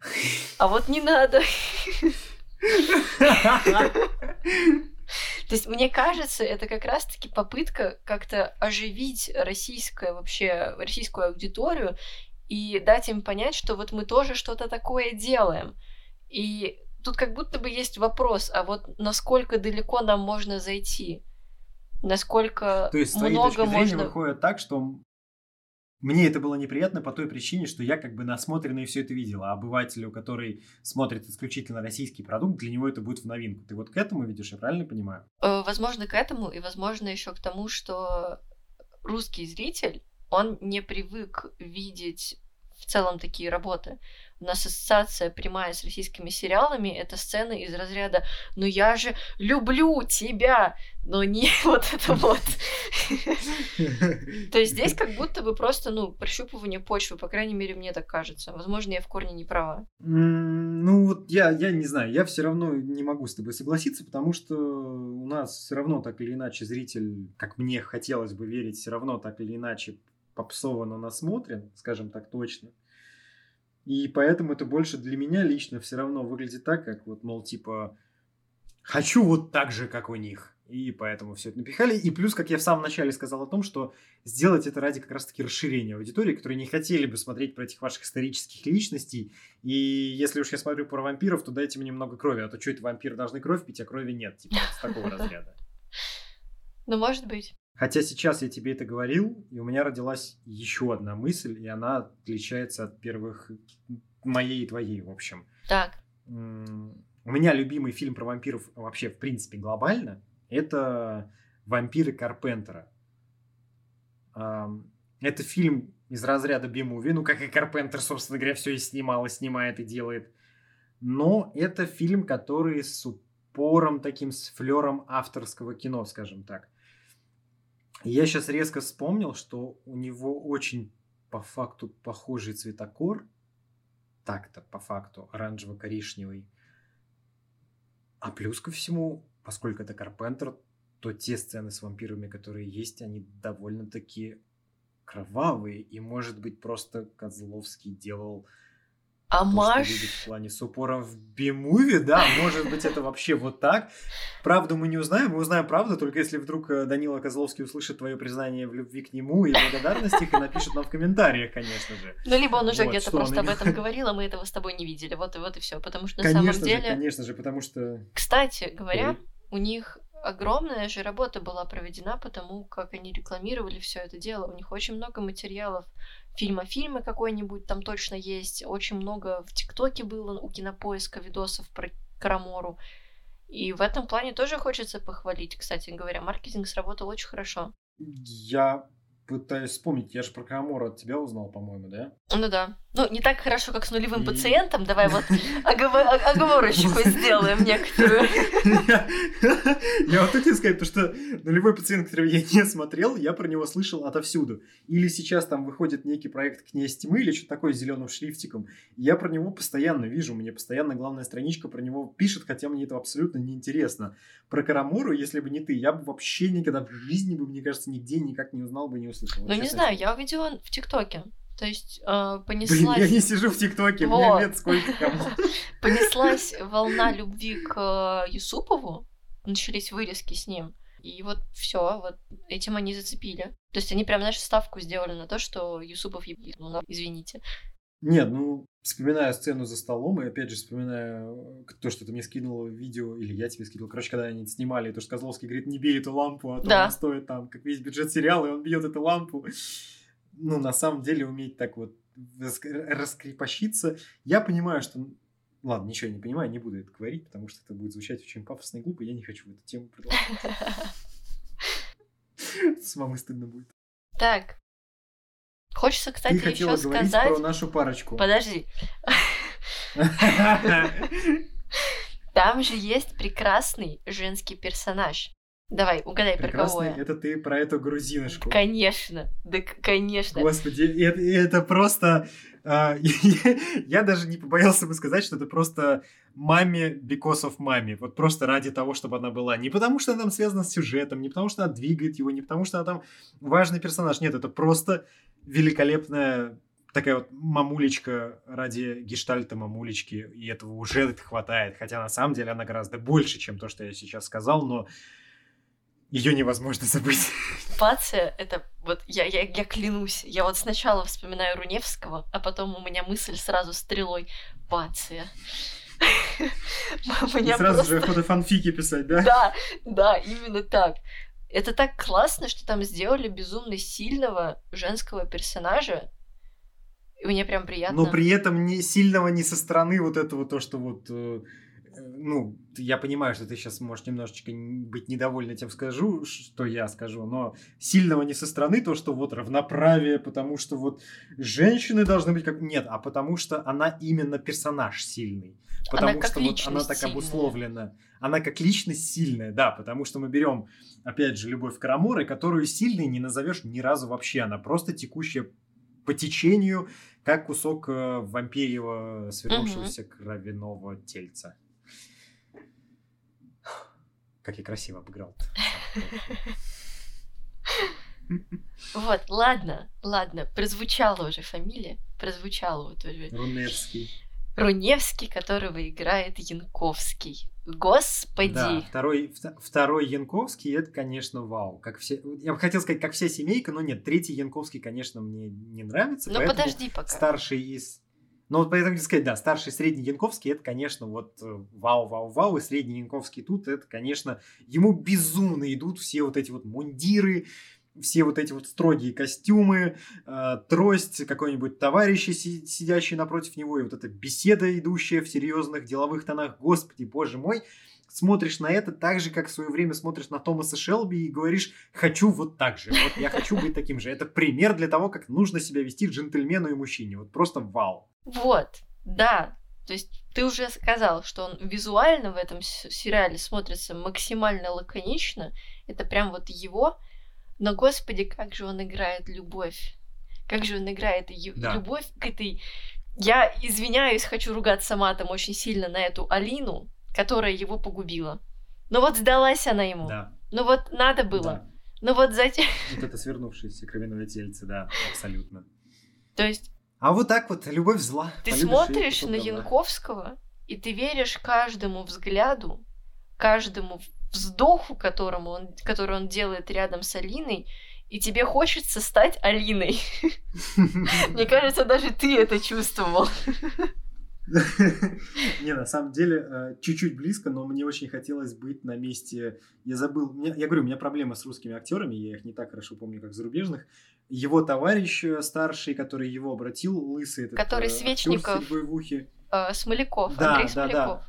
Speaker 1: престолов».
Speaker 2: А вот не надо. То есть, мне кажется, это как раз-таки попытка как-то оживить российское вообще, российскую аудиторию и дать им понять, что вот мы тоже что-то такое делаем. И тут как будто бы есть вопрос, а вот насколько далеко нам можно зайти? Насколько
Speaker 1: То есть, с твоей
Speaker 2: много
Speaker 1: точки зрения,
Speaker 2: можно...
Speaker 1: выходит так, что мне это было неприятно по той причине, что я как бы насмотренный все это видел, а обывателю, который смотрит исключительно российский продукт, для него это будет в новинку. Ты вот к этому видишь, я правильно понимаю?
Speaker 2: Э, Возможно, к этому, и возможно еще к тому, что русский зритель, он не привык видеть в целом такие работы. У нас ассоциация прямая с российскими сериалами это сцены из разряда «Ну я же люблю тебя!» Но не вот это вот. То есть здесь как будто бы просто, ну, прощупывание почвы, по крайней мере, мне так кажется. Возможно, я в корне не права.
Speaker 1: Ну вот я, я не знаю, я все равно не могу с тобой согласиться, потому что у нас все равно так или иначе зритель, как мне хотелось бы верить, все равно так или иначе попсово но насмотрен, скажем так точно. И поэтому это больше для меня лично все равно выглядит так, как вот, мол, типа, хочу вот так же, как у них. И поэтому все это напихали. И плюс, как я в самом начале сказал о том, что сделать это ради как раз-таки расширения аудитории, которые не хотели бы смотреть про этих ваших исторических личностей. И если уж я смотрю про вампиров, то дайте мне много крови. А то что это вампиры должны кровь пить, а крови нет. Типа с такого разряда.
Speaker 2: Ну, может быть.
Speaker 1: Хотя сейчас я тебе это говорил, и у меня родилась еще одна мысль, и она отличается от первых моей и твоей, в общем.
Speaker 2: Так.
Speaker 1: У меня любимый фильм про вампиров вообще, в принципе, глобально, это «Вампиры Карпентера». Это фильм из разряда би-муви, ну, как и Карпентер, собственно говоря, все и снимал, и снимает, и делает. Но это фильм, который с упором таким, с флером авторского кино, скажем так. Я сейчас резко вспомнил, что у него очень по факту похожий цветокор, так-то по факту оранжево-коричневый. А плюс ко всему, поскольку это Карпентер, то те сцены с вампирами, которые есть, они довольно-таки кровавые. И, может быть, просто Козловский делал
Speaker 2: А Маш...
Speaker 1: в плане с упором в би-муви, да, может быть, это вообще вот так. Правду мы не узнаем, мы узнаем правду, только если вдруг э, Данила Козловский услышит твое признание в любви к нему и благодарности и напишет нам в комментариях, конечно же.
Speaker 2: Ну, либо он уже вот, где-то просто об этом говорил, а мы этого с тобой не видели, вот и вот и все, потому что на
Speaker 1: конечно
Speaker 2: самом деле...
Speaker 1: Же, конечно же, потому что...
Speaker 2: Кстати говоря, у них огромная же работа была проведена потому как они рекламировали все это дело. У них очень много материалов фильма фильмы какой-нибудь там точно есть. Очень много в ТикТоке было у кинопоиска видосов про Карамору. И в этом плане тоже хочется похвалить. Кстати говоря, маркетинг сработал очень хорошо.
Speaker 1: Я пытаюсь вспомнить, я же про Камора от тебя узнал, по-моему, да?
Speaker 2: Ну да. Ну, не так хорошо, как с нулевым и... пациентом. Давай вот оговорочку сделаем некоторую.
Speaker 1: Я вот хотел сказать, что нулевой пациент, который я не смотрел, я про него слышал отовсюду. Или сейчас там выходит некий проект «Князь тьмы» или что-то такое с зеленым шрифтиком. Я про него постоянно вижу, мне постоянно главная страничка про него пишет, хотя мне это абсолютно неинтересно. Про Карамуру, если бы не ты, я бы вообще никогда в жизни бы, мне кажется, нигде никак не узнал бы, не услышал.
Speaker 2: Ну, не знаю, я увидела в ТикТоке. То есть э, понеслась... Блин,
Speaker 1: я не сижу в ТикТоке, вот. мне лет сколько кому.
Speaker 2: Понеслась волна любви к э, Юсупову, начались вырезки с ним. И вот все, вот этим они зацепили. То есть они прям, знаешь, ставку сделали на то, что Юсупов ебит. Ну, извините.
Speaker 1: Нет, ну, вспоминая сцену за столом, и опять же вспоминая э, то, что ты мне скинул видео, или я тебе скинул, короче, когда они снимали, то, что Козловский говорит, не бей эту лампу, а то да. она стоит там, как весь бюджет сериала, и он бьет эту лампу. Ну, на самом деле, уметь так вот раскрепощиться. Я понимаю, что... Ладно, ничего я не понимаю, не буду это говорить, потому что это будет звучать очень пафосно и глупо, я не хочу эту тему продолжать. С мамой стыдно будет.
Speaker 2: Так, Хочется, кстати, Ты еще сказать...
Speaker 1: про нашу парочку.
Speaker 2: Подожди. Там же есть прекрасный женский персонаж. Давай, угадай, про кого я.
Speaker 1: Это ты про эту грузиночку.
Speaker 2: Конечно, да, конечно.
Speaker 1: Господи, это, это просто... Я, я даже не побоялся бы сказать, что это просто маме because of маме. Вот просто ради того, чтобы она была. Не потому, что она там связана с сюжетом, не потому, что она двигает его, не потому, что она там важный персонаж. Нет, это просто великолепная такая вот мамулечка ради гештальта мамулечки, и этого уже хватает. Хотя на самом деле она гораздо больше, чем то, что я сейчас сказал, но ее невозможно забыть.
Speaker 2: Пация, это вот я, я, я клянусь, я вот сначала вспоминаю Руневского, а потом у меня мысль сразу стрелой Пация.
Speaker 1: И сразу же охота фанфики писать, да?
Speaker 2: Да, да, именно так. Это так классно, что там сделали безумно сильного женского персонажа. И мне прям приятно.
Speaker 1: Но при этом не сильного не со стороны вот этого то, что вот э, ну, я понимаю, что ты сейчас можешь немножечко быть недовольна тем, скажу, что я скажу, но сильного не со стороны то, что вот равноправие, потому что вот женщины должны быть как... Нет, а потому что она именно персонаж сильный. Потому она что вот она так сильная. обусловлена. Она как личность сильная, да, потому что мы берем, опять же, любовь Караморы, которую сильной не назовешь ни разу вообще. Она просто текущая по течению, как кусок э, вампирьего свернувшегося угу. кровяного тельца. Как я красиво обыграл.
Speaker 2: Вот, ладно, ладно, прозвучала уже фамилия, прозвучала вот уже.
Speaker 1: Руневский.
Speaker 2: Руневский, которого играет Янковский. Господи!
Speaker 1: Да, второй, второй Янковский, это, конечно, вау. Как все, я бы хотел сказать, как вся семейка, но нет, третий Янковский, конечно, мне не нравится.
Speaker 2: Ну, подожди пока.
Speaker 1: Старший из... Ну, вот поэтому сказать, да, старший средний Янковский, это, конечно, вот э, вау-вау-вау, и средний Янковский тут, это, конечно, ему безумно идут все вот эти вот мундиры, все вот эти вот строгие костюмы, э, трость какой-нибудь товарища, си- сидящий напротив него, и вот эта беседа, идущая в серьезных деловых тонах. Господи, боже мой, смотришь на это так же, как в свое время смотришь на Томаса Шелби и говоришь, хочу вот так же, вот я хочу быть таким же. Это пример для того, как нужно себя вести джентльмену и мужчине. Вот просто вау.
Speaker 2: Вот, да, то есть ты уже сказал, что он визуально в этом сериале смотрится максимально лаконично. Это прям вот его но, господи, как же он играет любовь. Как же он играет да. любовь к этой... Я извиняюсь, хочу ругаться матом очень сильно на эту Алину, которая его погубила. Но вот сдалась она ему.
Speaker 1: Да.
Speaker 2: Ну вот надо было. Да. Ну вот затем...
Speaker 1: Вот это свернувшееся кровяное тельце, да, абсолютно.
Speaker 2: То есть
Speaker 1: А вот так вот, любовь зла.
Speaker 2: Ты смотришь на. Янковского, и ты веришь каждому взгляду, каждому вздоху, которому он, который он делает рядом с Алиной, и тебе хочется стать Алиной. Мне кажется, даже ты это чувствовал.
Speaker 1: Не, на самом деле, э, чуть-чуть близко, но мне очень хотелось быть на месте... Я забыл... Я говорю, у меня проблема с русскими актерами, я их не так хорошо помню, как зарубежных. Его товарищ э, старший, который его обратил, лысый этот...
Speaker 2: Который
Speaker 1: э,
Speaker 2: Свечников. Э, Смоляков,
Speaker 1: Да,
Speaker 2: Андрей
Speaker 1: да, да.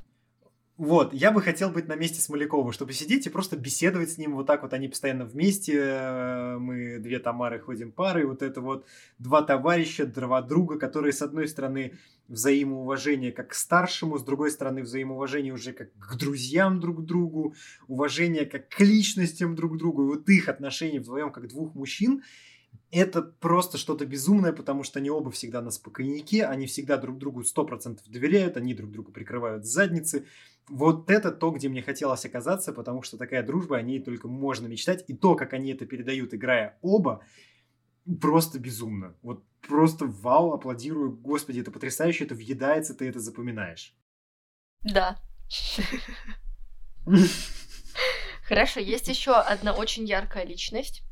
Speaker 1: Вот, я бы хотел быть на месте Смолякова, чтобы сидеть и просто беседовать с ним. Вот так вот они постоянно вместе. э, Мы две Тамары ходим парой. Вот это вот два товарища, два друга, которые, с одной стороны, взаимоуважение как к старшему, с другой стороны, взаимоуважение уже как к друзьям друг к другу, уважение как к личностям друг к другу. И вот их отношения вдвоем как двух мужчин, это просто что-то безумное, потому что они оба всегда на спокойнике, они всегда друг другу 100% доверяют, они друг другу прикрывают задницы. Вот это то, где мне хотелось оказаться, потому что такая дружба, о ней только можно мечтать. И то, как они это передают, играя оба, просто безумно. Вот просто вау, аплодирую. Господи, это потрясающе, это въедается, ты это запоминаешь.
Speaker 2: Да. Хорошо, есть еще одна очень яркая личность.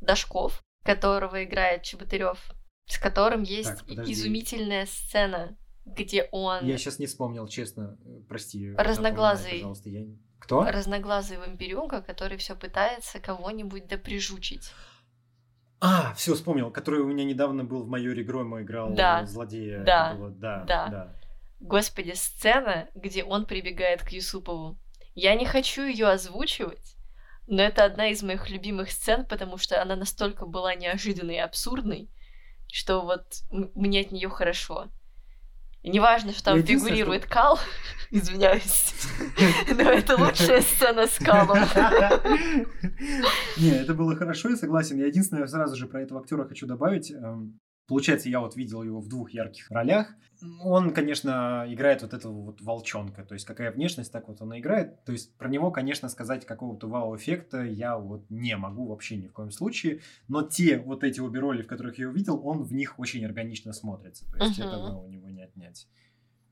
Speaker 2: Дашков, которого играет Чеботарев, с которым есть
Speaker 1: Так, подожди.
Speaker 2: изумительная сцена, где он
Speaker 1: Я сейчас не вспомнил, честно, э, прости.
Speaker 2: Разноглазый.
Speaker 1: Пожалуйста, я... Кто?
Speaker 2: разноглазый вампирюга, который все пытается кого-нибудь доприжучить.
Speaker 1: А, все, вспомнил, который у меня недавно был в майоре Грома играл
Speaker 2: Да.
Speaker 1: злодея.
Speaker 2: Да.
Speaker 1: Было- да,
Speaker 2: Да.
Speaker 1: да.
Speaker 2: Господи, сцена, где он прибегает к Юсупову. Я не хочу ее озвучивать, но это одна из моих любимых сцен, потому что она настолько была неожиданной и абсурдной, что вот мне от нее хорошо. И неважно, что там фигурирует Кал, извиняюсь, но это лучшая сцена с Калом.
Speaker 1: Не, это было хорошо, я согласен. Я единственное сразу же про этого актера хочу добавить. Получается, я вот видел его в двух ярких ролях. Он, конечно, играет вот этого вот волчонка. То есть, какая внешность, так вот он и играет. То есть, про него, конечно, сказать какого-то вау-эффекта я вот не могу вообще ни в коем случае. Но те вот эти обе роли, в которых я его видел, он в них очень органично смотрится. То есть,
Speaker 2: Мгм.
Speaker 1: этого у него не отнять.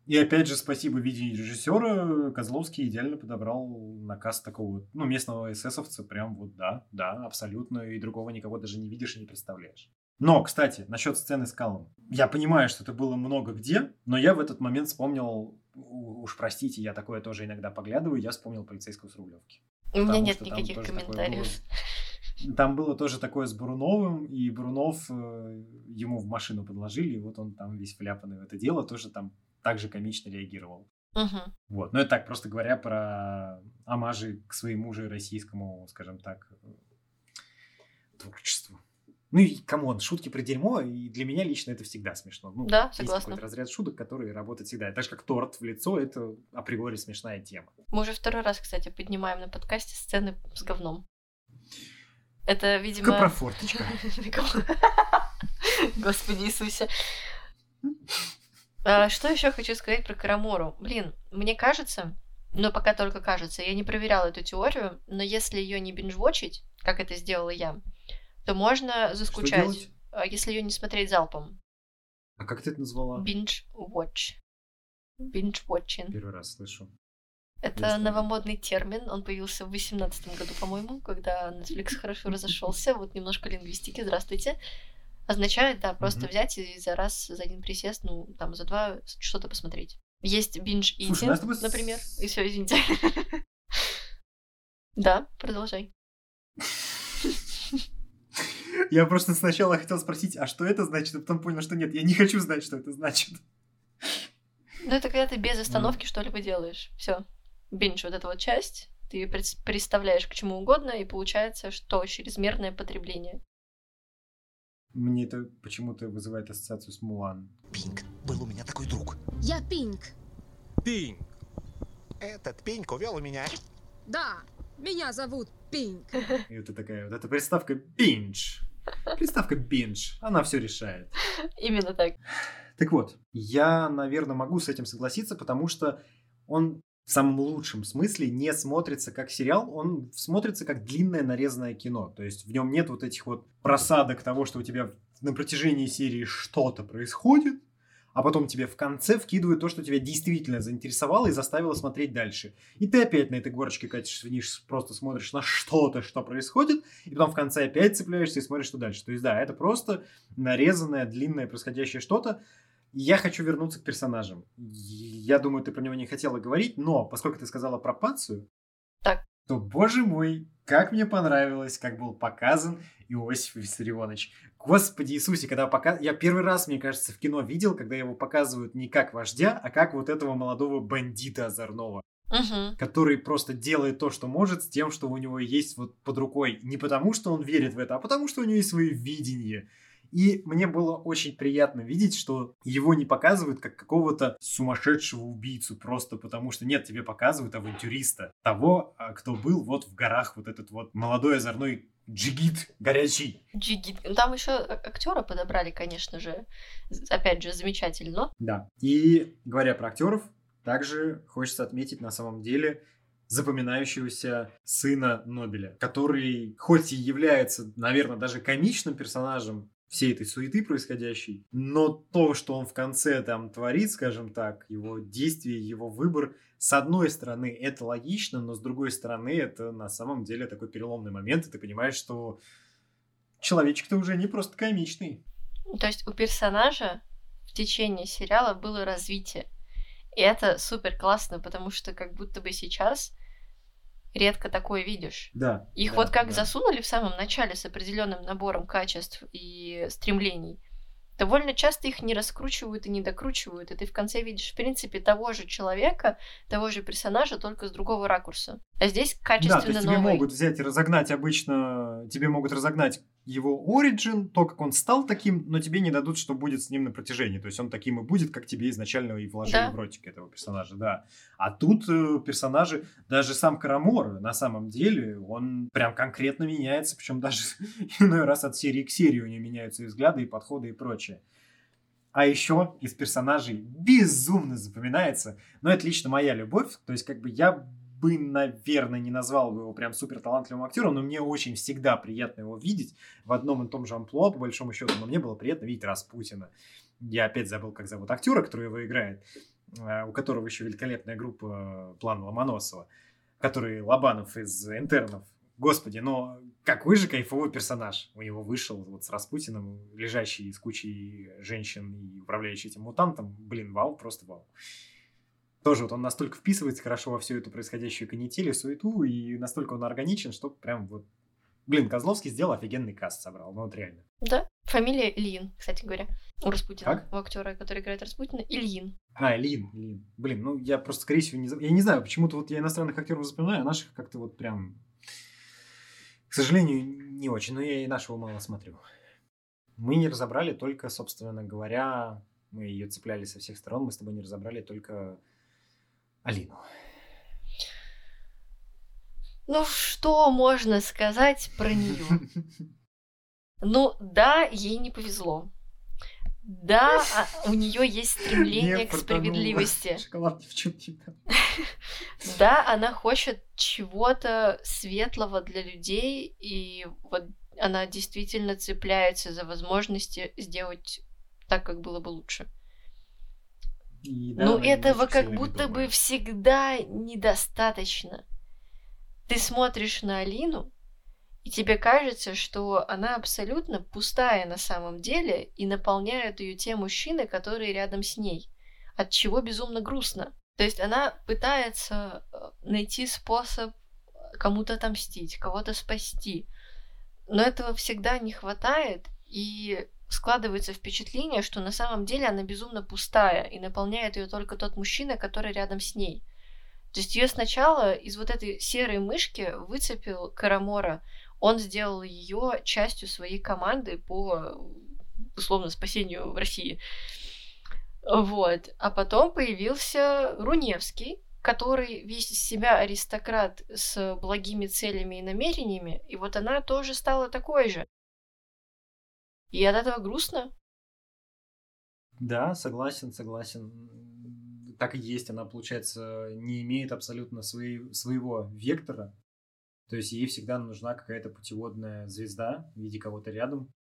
Speaker 1: И опять же, спасибо видению режиссера, Козловский идеально подобрал наказ такого, вот, ну, местного эсэсовца, прям вот да, да, абсолютно, и другого никого даже не видишь и не представляешь. Но, кстати, насчет сцены с Калом. Я понимаю, что это было много где, но я в этот момент вспомнил, уж простите, я такое тоже иногда поглядываю, я вспомнил полицейского с Рублевки.
Speaker 2: У меня нет никаких комментариев.
Speaker 1: Там было тоже такое с Бруновым, и Брунов э, ему в машину подложили, и вот он там весь вляпанный в это дело, тоже там так же комично реагировал.
Speaker 2: Мгм.
Speaker 1: Вот. Ну, это так, просто говоря про амажи к своему же российскому, скажем так, э, творчеству. Ну и, come on, шутки про дерьмо, и для меня лично это всегда смешно. Ну,
Speaker 2: Да,
Speaker 1: есть
Speaker 2: согласна.
Speaker 1: какой-то разряд шуток, которые работают всегда. Так же, как торт в лицо, это априори смешная тема.
Speaker 2: Мы уже второй раз, кстати, поднимаем на подкасте сцены с говном. Это, видимо...
Speaker 1: Капрофорточка.
Speaker 2: Господи Иисусе. А, Что еще хочу сказать про Карамору? Блин, мне кажется, но пока только кажется, я не проверяла эту теорию, но если ее не binge-watch ить, как это сделала я, то можно заскучать, а, если ее не смотреть залпом.
Speaker 1: А как ты это назвала?
Speaker 2: Binge-watch. Binge-watching.
Speaker 1: Первый раз слышу.
Speaker 2: Это
Speaker 1: Ясно.
Speaker 2: новомодный термин, он появился в 2018 году, по-моему, когда Netflix хорошо разошелся. Вот немножко лингвистики, здравствуйте. Означает, да, просто взять и за раз, за один присест, ну, там, за два что-то посмотреть. Есть binge
Speaker 1: Слушай, ну
Speaker 2: eating,
Speaker 1: я с
Speaker 2: например. И все, извините. Да, продолжай.
Speaker 1: Я просто сначала хотел спросить, а что это значит, а потом понял, что нет, я не хочу знать, что это значит.
Speaker 2: Ну, это когда ты без остановки что-либо делаешь. Все. Бинж, вот эта вот часть, ты пред- представляешь к чему угодно, и получается, что чрезмерное потребление.
Speaker 1: Мне это почему-то вызывает ассоциацию с Мулан.
Speaker 3: Пинк, был у меня такой друг.
Speaker 4: Я Пинк.
Speaker 3: Пинк. Этот Пинк увел у меня.
Speaker 4: Да, меня зовут Пинк.
Speaker 1: И это такая вот эта приставка биндж. Приставка биндж. Она все решает.
Speaker 2: Именно так.
Speaker 1: Так вот, я, наверное, могу с этим согласиться, потому что он в самом лучшем смысле не смотрится как сериал, он смотрится как длинное нарезанное кино. То есть в нем нет вот этих вот просадок того, что у тебя на протяжении серии что-то происходит, а потом тебе в конце вкидывают то, что тебя действительно заинтересовало и заставило смотреть дальше. И ты опять на этой горочке катишься вниз, просто смотришь на что-то, что происходит, и потом в конце опять цепляешься и смотришь, что дальше. То есть, да, это просто нарезанное, длинное происходящее что-то. Я хочу вернуться к персонажам. Я думаю, ты про него не хотела говорить, но поскольку ты сказала про Пацию,
Speaker 2: Так.
Speaker 1: то, боже мой, как мне понравилось, как был показан Иосиф Виссарионович. Господи Иисусе, когда пока... Я первый раз, мне кажется, в кино видел, когда его показывают не как вождя, а как вот этого молодого бандита озорного,
Speaker 2: Мгм.
Speaker 1: который просто делает то, что может, с тем, что у него есть вот под рукой. Не потому, что он верит в это, а потому, что у него есть свое видение. И мне было очень приятно видеть, что его не показывают как какого-то сумасшедшего убийцу, просто потому что нет, тебе показывают авантюриста. Того, а, кто был вот в горах, вот этот вот молодой озорной джигит горячий.
Speaker 2: Джигит. Ну, Там еще актера подобрали, конечно же. Опять же, замечательно.
Speaker 1: Да. И говоря про актеров, также хочется отметить на самом деле запоминающегося сына Нобеля, который хоть и является, наверное, даже комичным персонажем всей этой суеты происходящей, но то, что он в конце там творит, скажем так, его действия, его выбор, с одной стороны, это логично, но с другой стороны, это на самом деле такой переломный момент, и ты понимаешь, что человечек-то уже не просто комичный.
Speaker 2: То есть у персонажа в течение сериала было развитие. И это супер классно, потому что как будто бы сейчас редко такое видишь.
Speaker 1: Да.
Speaker 2: Их
Speaker 1: да,
Speaker 2: вот как
Speaker 1: да.
Speaker 2: засунули в самом начале с определенным набором качеств и стремлений, довольно часто их не раскручивают и не докручивают, и ты в конце видишь, в принципе, того же человека, того же персонажа, только с другого ракурса. А здесь
Speaker 1: Да, то
Speaker 2: качественно
Speaker 1: есть тебе
Speaker 2: новый.
Speaker 1: могут взять и разогнать обычно, тебе могут разогнать его оригин, то, как он стал таким, но тебе не дадут, что будет с ним на протяжении. То есть он таким и будет, как тебе изначально и вложили
Speaker 2: Да.
Speaker 1: в ротик этого персонажа, да. А тут э, персонажи, даже сам Карамор, на самом деле, он прям конкретно меняется, причем даже иной раз от серии к серии у него меняются и взгляды, и подходы, и прочее. А еще из персонажей безумно запоминается, но это лично моя любовь, то есть как бы я бы, наверное, не назвал бы его прям супер талантливым актером, но мне очень всегда приятно его видеть в одном и том же амплуа, по большому счету, но мне было приятно видеть Распутина. Я опять забыл, как зовут актера, который его играет, э, у которого еще великолепная группа э, План Ломоносова, который Лобанов из «Интернов». Господи, но какой же кайфовый персонаж у него вышел вот с Распутиным, лежащий с кучей женщин и управляющий этим мутантом. Блин, вау, просто вау. Тоже вот он настолько вписывается хорошо во всю эту происходящую канитель и суету, и настолько он органичен, что прям вот... Блин, Козловский сделал офигенный каст собрал, ну вот реально.
Speaker 2: Да, фамилия Ильин, кстати говоря, у Распутина,
Speaker 1: Как?
Speaker 2: у актера, который играет Распутина, Ильин.
Speaker 1: А, Лин, Лин. Блин, ну я просто, скорее всего, не... Я не знаю, почему-то вот я иностранных актеров запоминаю, а наших как-то вот прям... К сожалению, не очень, но я и нашего мало смотрю. Мы не разобрали только, собственно говоря, мы ее цепляли со всех сторон, мы с тобой не разобрали только Алину.
Speaker 2: Ну, что можно сказать про нее? Ну, да, ей не повезло. Да, а- у нее есть стремление
Speaker 1: Не
Speaker 2: к справедливости.
Speaker 1: Шоколад.
Speaker 2: Да, она хочет чего-то светлого для людей, и вот она действительно цепляется за возможности сделать так, как было бы лучше.
Speaker 1: И да,
Speaker 2: Но
Speaker 1: она
Speaker 2: этого как будто бы всегда недостаточно. Ты смотришь на Алину, и тебе кажется, что она абсолютно пустая на самом деле, и наполняют ее те мужчины, которые рядом с ней. От чего безумно грустно. То есть она пытается э, найти способ кому-то отомстить, кого-то спасти. Но этого всегда не хватает, и складывается впечатление, что на самом деле она безумно пустая, и наполняет ее только тот мужчина, который рядом с ней. То есть ее сначала из вот этой серой мышки выцепил Карамора, он сделал ее частью своей команды по условно спасению в России. Вот. А потом появился Руневский, который весь из себя аристократ с благими целями и намерениями, и вот она тоже стала такой же. И от этого грустно.
Speaker 1: Да, согласен, согласен. Так и есть. Она, получается, не имеет абсолютно своей, своего вектора. То есть ей всегда нужна какая-то путеводная звезда в виде кого-то рядом.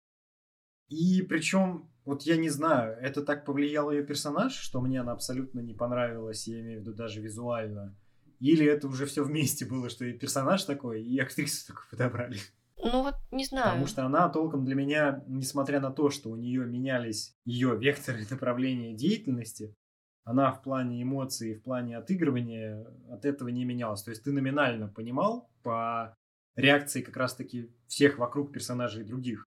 Speaker 1: И причем, вот я не знаю, это так повлияло ее персонаж, что мне она абсолютно не понравилась, я имею в виду даже визуально. Или это уже все вместе было, что и персонаж такой, и актрису такой подобрали.
Speaker 2: Ну вот, не знаю.
Speaker 1: Потому что она толком для меня, несмотря на то, что у нее менялись ее векторы направления деятельности, она в плане эмоций, в плане отыгрывания от этого не менялась. То есть ты номинально понимал по реакции как раз-таки всех вокруг персонажей других.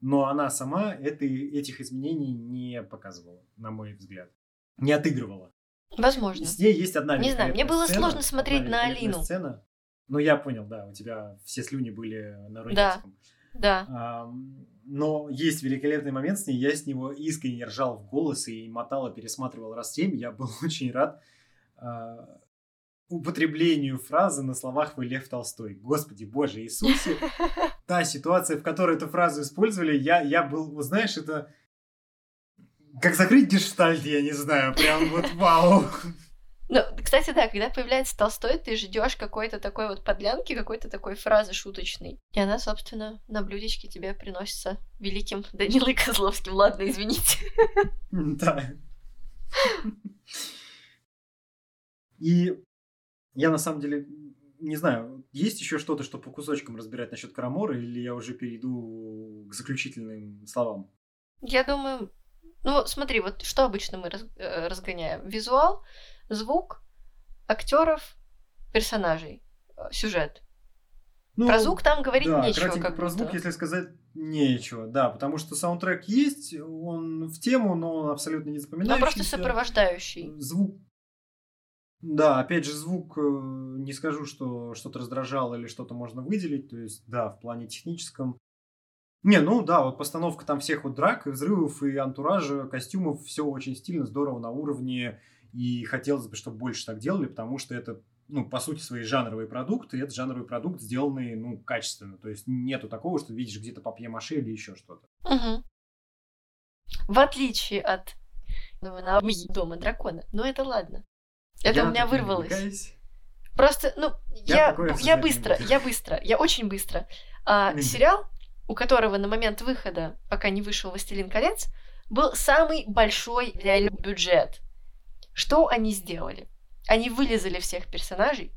Speaker 1: Но она сама это, этих изменений не показывала, на мой взгляд. Не отыгрывала.
Speaker 2: Возможно.
Speaker 1: С ней есть одна
Speaker 2: Не знаю, мне было
Speaker 1: сцена,
Speaker 2: сложно смотреть на Алину.
Speaker 1: Сцена. Ну, я понял, да, у тебя все слюни были на Рудецком.
Speaker 2: Да.
Speaker 1: Ам, но есть великолепный момент с ней, я с него искренне ржал в голос и мотал и пересматривал раз семь. Я был очень рад а, употреблению фразы на словах «Вы Лев Толстой». Господи, Боже Иисусе! Та ситуация, в которой эту фразу использовали, я, я был, вот знаешь, это как закрыть гештальт, я не знаю, прям вот вау.
Speaker 2: Ну, кстати, да, когда появляется Толстой, ты ждешь какой-то такой вот подлянки, какой-то такой фразы шуточной. И она, собственно, на блюдечке тебе приносится великим Данилой Козловским. Ладно, извините.
Speaker 1: Да. И я на самом деле не знаю, есть еще что-то, что по кусочкам разбирать насчет Карамора, или я уже перейду к заключительным словам?
Speaker 2: Я думаю, ну смотри, вот что обычно мы э, разгоняем? Визуал, звук, актеров, персонажей, э, сюжет.
Speaker 1: Ну,
Speaker 2: Про звук там говорить
Speaker 1: да,
Speaker 2: нечего, как
Speaker 1: про
Speaker 2: будто.
Speaker 1: звук, если сказать, нечего, да, потому что саундтрек есть, он в тему, но он абсолютно не запоминающийся.
Speaker 2: просто сопровождающий.
Speaker 1: Звук. Да, опять же, звук, э, не скажу, что что-то раздражало или что-то можно выделить. То есть, да, в плане техническом. Не, ну да, вот постановка там всех вот драк, и взрывов, и антуража, костюмов, все очень стильно, здорово на уровне. И хотелось бы, чтобы больше так делали, потому что это, ну, по сути, свои жанровые продукты, и это жанровый продукт, сделанный, ну, качественно. То есть, нету такого, что видишь где-то папье-маше или еще что-то.
Speaker 2: Мгм. В отличие от ну, на- дома дракона. Но это ладно. Это
Speaker 1: Я
Speaker 2: у меня вырвалось.
Speaker 1: увлекаюсь.
Speaker 2: Просто, ну,
Speaker 1: Я
Speaker 2: я, я быстро, я быстро, я очень быстро. А, сериал, у которого на момент выхода, пока не вышел «Властелин колец», был самый большой реальный бюджет. Что они сделали? Они вылезали всех персонажей,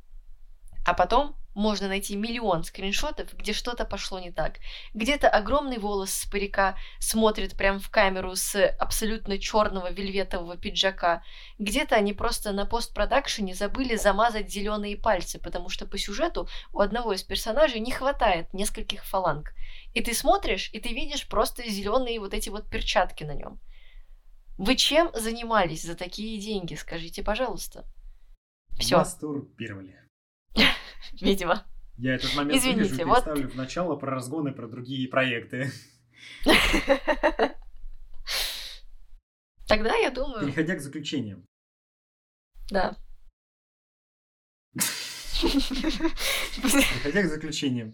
Speaker 2: а потом можно найти миллион скриншотов, где что-то пошло не так. Где-то огромный волос с парика смотрит прямо в камеру с абсолютно черного вельветового пиджака. Где-то они просто на постпродакшене забыли замазать зеленые пальцы, потому что по сюжету у одного из персонажей не хватает нескольких фаланг. И ты смотришь, и ты видишь просто зеленые вот эти вот перчатки на нем. Вы чем занимались за такие деньги, скажите, пожалуйста? Все,
Speaker 1: Мастурбировали.
Speaker 2: видимо.
Speaker 1: Я этот момент
Speaker 2: Извините,
Speaker 1: вырежу и
Speaker 2: вот-
Speaker 1: переставлю в начало про разгоны, про другие проекты.
Speaker 2: Тогда я думаю,
Speaker 1: Переходя к заключениям.
Speaker 2: да.
Speaker 1: Переходя к заключениям.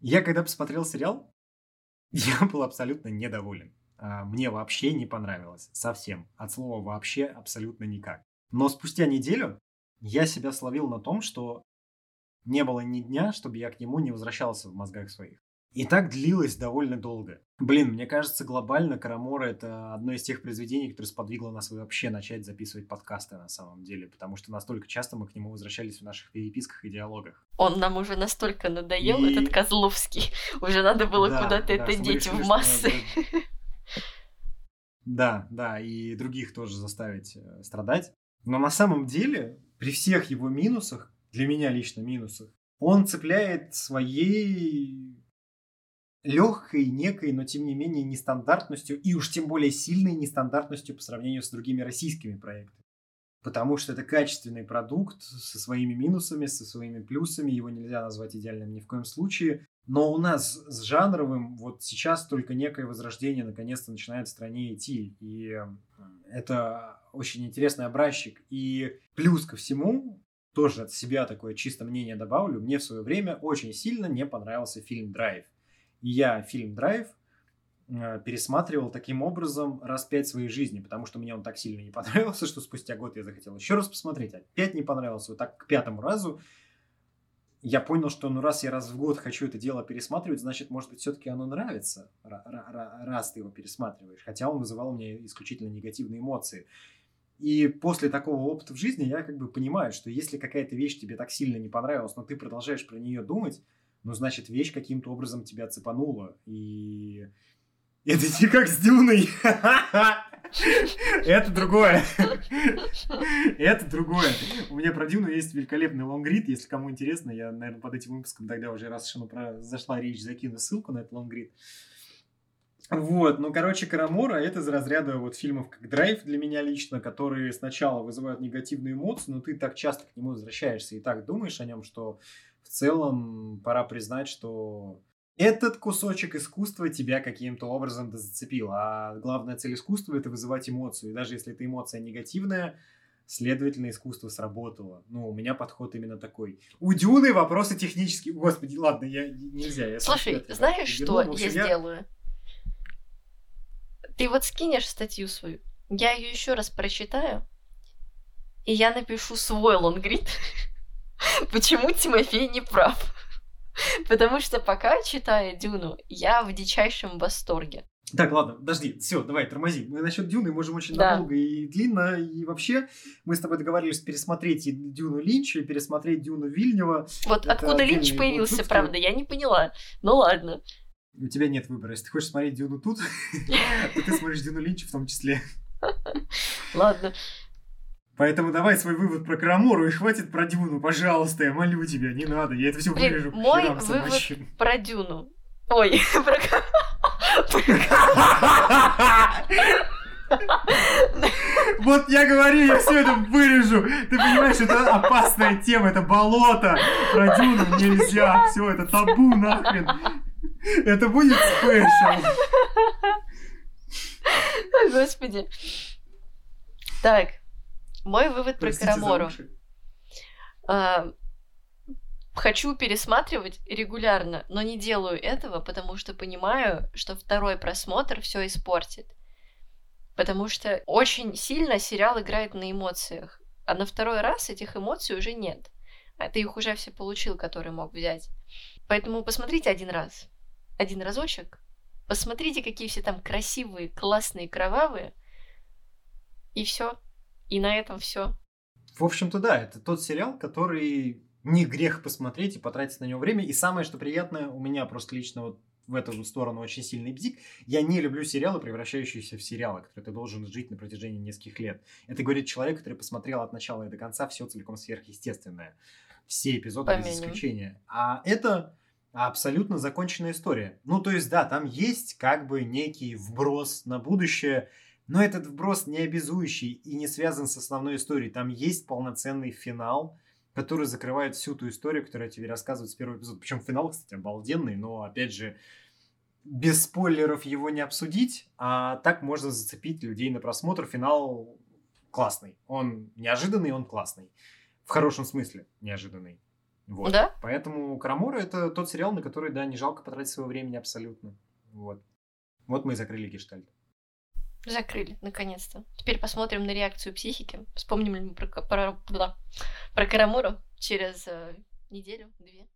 Speaker 1: Я когда посмотрел сериал, я был абсолютно недоволен. А, Мне вообще не понравилось. Совсем. От слова вообще абсолютно никак. Но спустя неделю я себя словил на том, что не было ни дня, чтобы я к нему не возвращался в мозгах своих. И так длилось довольно долго. Блин, мне кажется, глобально Карамора это одно из тех произведений, которое сподвигло нас вообще начать записывать подкасты на самом деле, потому что настолько часто мы к нему возвращались в наших переписках и диалогах.
Speaker 2: Он нам уже настолько надоел,
Speaker 1: И-
Speaker 2: этот Козловский. Уже надо было
Speaker 1: Да,
Speaker 2: куда-то
Speaker 1: да,
Speaker 2: это деть
Speaker 1: решили,
Speaker 2: в массы.
Speaker 1: надо- Да, да, и других тоже заставить э, страдать. Но на самом деле, при всех его минусах, для меня лично минусах, он цепляет своей легкой, некой, но тем не менее нестандартностью, и уж тем более сильной нестандартностью по сравнению с другими российскими проектами. Потому что это качественный продукт со своими минусами, со своими плюсами, его нельзя назвать идеальным ни в коем случае. Но у нас с жанровым вот сейчас только некое возрождение наконец-то начинает в стране идти. И э, это очень интересный образчик. И плюс ко всему, тоже от себя такое чисто мнение добавлю, мне в свое время очень сильно не понравился фильм «Драйв». И я фильм «Драйв» э, пересматривал таким образом раз пять своей жизни, потому что мне он так сильно не понравился, что спустя год я захотел еще раз посмотреть, опять не понравился, вот так к пятому разу я понял, что ну раз я раз в год хочу это дело пересматривать, значит, может быть, все-таки оно нравится, раз ты его пересматриваешь. Хотя он вызывал у меня исключительно негативные эмоции. И после такого опыта в жизни я как бы понимаю, что если какая-то вещь тебе так сильно не понравилась, но ты продолжаешь про нее думать, ну, значит, вещь каким-то образом тебя цепанула. И это не как с Дюной. Это другое. Это другое. У меня про Дюну есть великолепный лонгрид. Если кому интересно, я, наверное, под этим выпуском тогда уже раз что зашла речь, закину ссылку на этот лонгрид. Вот, ну, короче, Карамора это из разряда вот фильмов как «Драйв» для меня лично, которые сначала вызывают негативные эмоции, но ты так часто к нему возвращаешься и так думаешь о нем, что в целом пора признать, что этот кусочек искусства тебя каким-то образом зацепил. А главная цель искусства – это вызывать эмоцию. И даже если эта эмоция негативная, следовательно, искусство сработало. Ну, у меня подход именно такой. У Дюны вопросы технические. Господи, ладно, я нельзя. Я
Speaker 2: Слушай, знаешь, что я сделаю? Ты вот скинешь статью свою, я ее еще раз прочитаю, и я напишу свой лонгрид, почему Тимофей не прав. Потому что пока читаю Дюну, я в дичайшем восторге.
Speaker 1: Так, ладно, подожди, все, давай, тормози. Мы насчет Дюны можем очень да. долго и длинно, и вообще мы с тобой договорились пересмотреть и Дюну Линча, и пересмотреть Дюну Вильнева.
Speaker 2: Вот Это откуда Линч появился, выпуски. правда, я не поняла. Ну ладно.
Speaker 1: У тебя нет выбора. Если ты хочешь смотреть Дюну тут, то ты смотришь Дюну Линча в том числе.
Speaker 2: Ладно.
Speaker 1: Поэтому давай свой вывод про Карамору и хватит про Дюну, пожалуйста, я молю тебя, не надо, я это все вырежу.
Speaker 2: Мой вывод собачьим. про Дюну. Ой, про
Speaker 1: Вот я говорю, я все это вырежу. Ты понимаешь, это опасная тема, это болото. Про Дюну нельзя. Все, это табу нахрен. Это будет спешл.
Speaker 2: Господи. Так, мой вывод про Карамору. А, хочу пересматривать регулярно, но не делаю этого, потому что понимаю, что второй просмотр все испортит. Потому что очень сильно сериал играет на эмоциях, а на второй раз этих эмоций уже нет. А ты их уже все получил, которые мог взять. Поэтому посмотрите один раз, один разочек, посмотрите, какие все там красивые, классные, кровавые, и все. И на этом все.
Speaker 1: В общем-то, да, это тот сериал, который не грех посмотреть и потратить на него время. И самое, что приятное, у меня просто лично вот в эту сторону очень сильный бзик. Я не люблю сериалы, превращающиеся в сериалы, которые ты должен жить на протяжении нескольких лет. Это говорит человек, который посмотрел от начала и до конца все целиком сверхъестественное. Все эпизоды Поменим. без исключения. А это абсолютно законченная история. Ну, то есть, да, там есть как бы некий вброс на будущее, но этот вброс не обязующий и не связан с основной историей. Там есть полноценный финал, который закрывает всю ту историю, которую тебе рассказывают с первого эпизода. Причем финал, кстати, обалденный, но, опять же, без спойлеров его не обсудить, а так можно зацепить людей на просмотр. Финал классный. Он неожиданный, он классный. В хорошем смысле неожиданный. Вот.
Speaker 2: Да?
Speaker 1: Поэтому Карамора это тот сериал, на который, да, не жалко потратить своего времени абсолютно. Вот. Вот мы и закрыли гештальт.
Speaker 2: Закрыли, наконец-то. Теперь посмотрим на реакцию психики. Вспомним ли мы про, про, про, про Карамуру через э, неделю, две.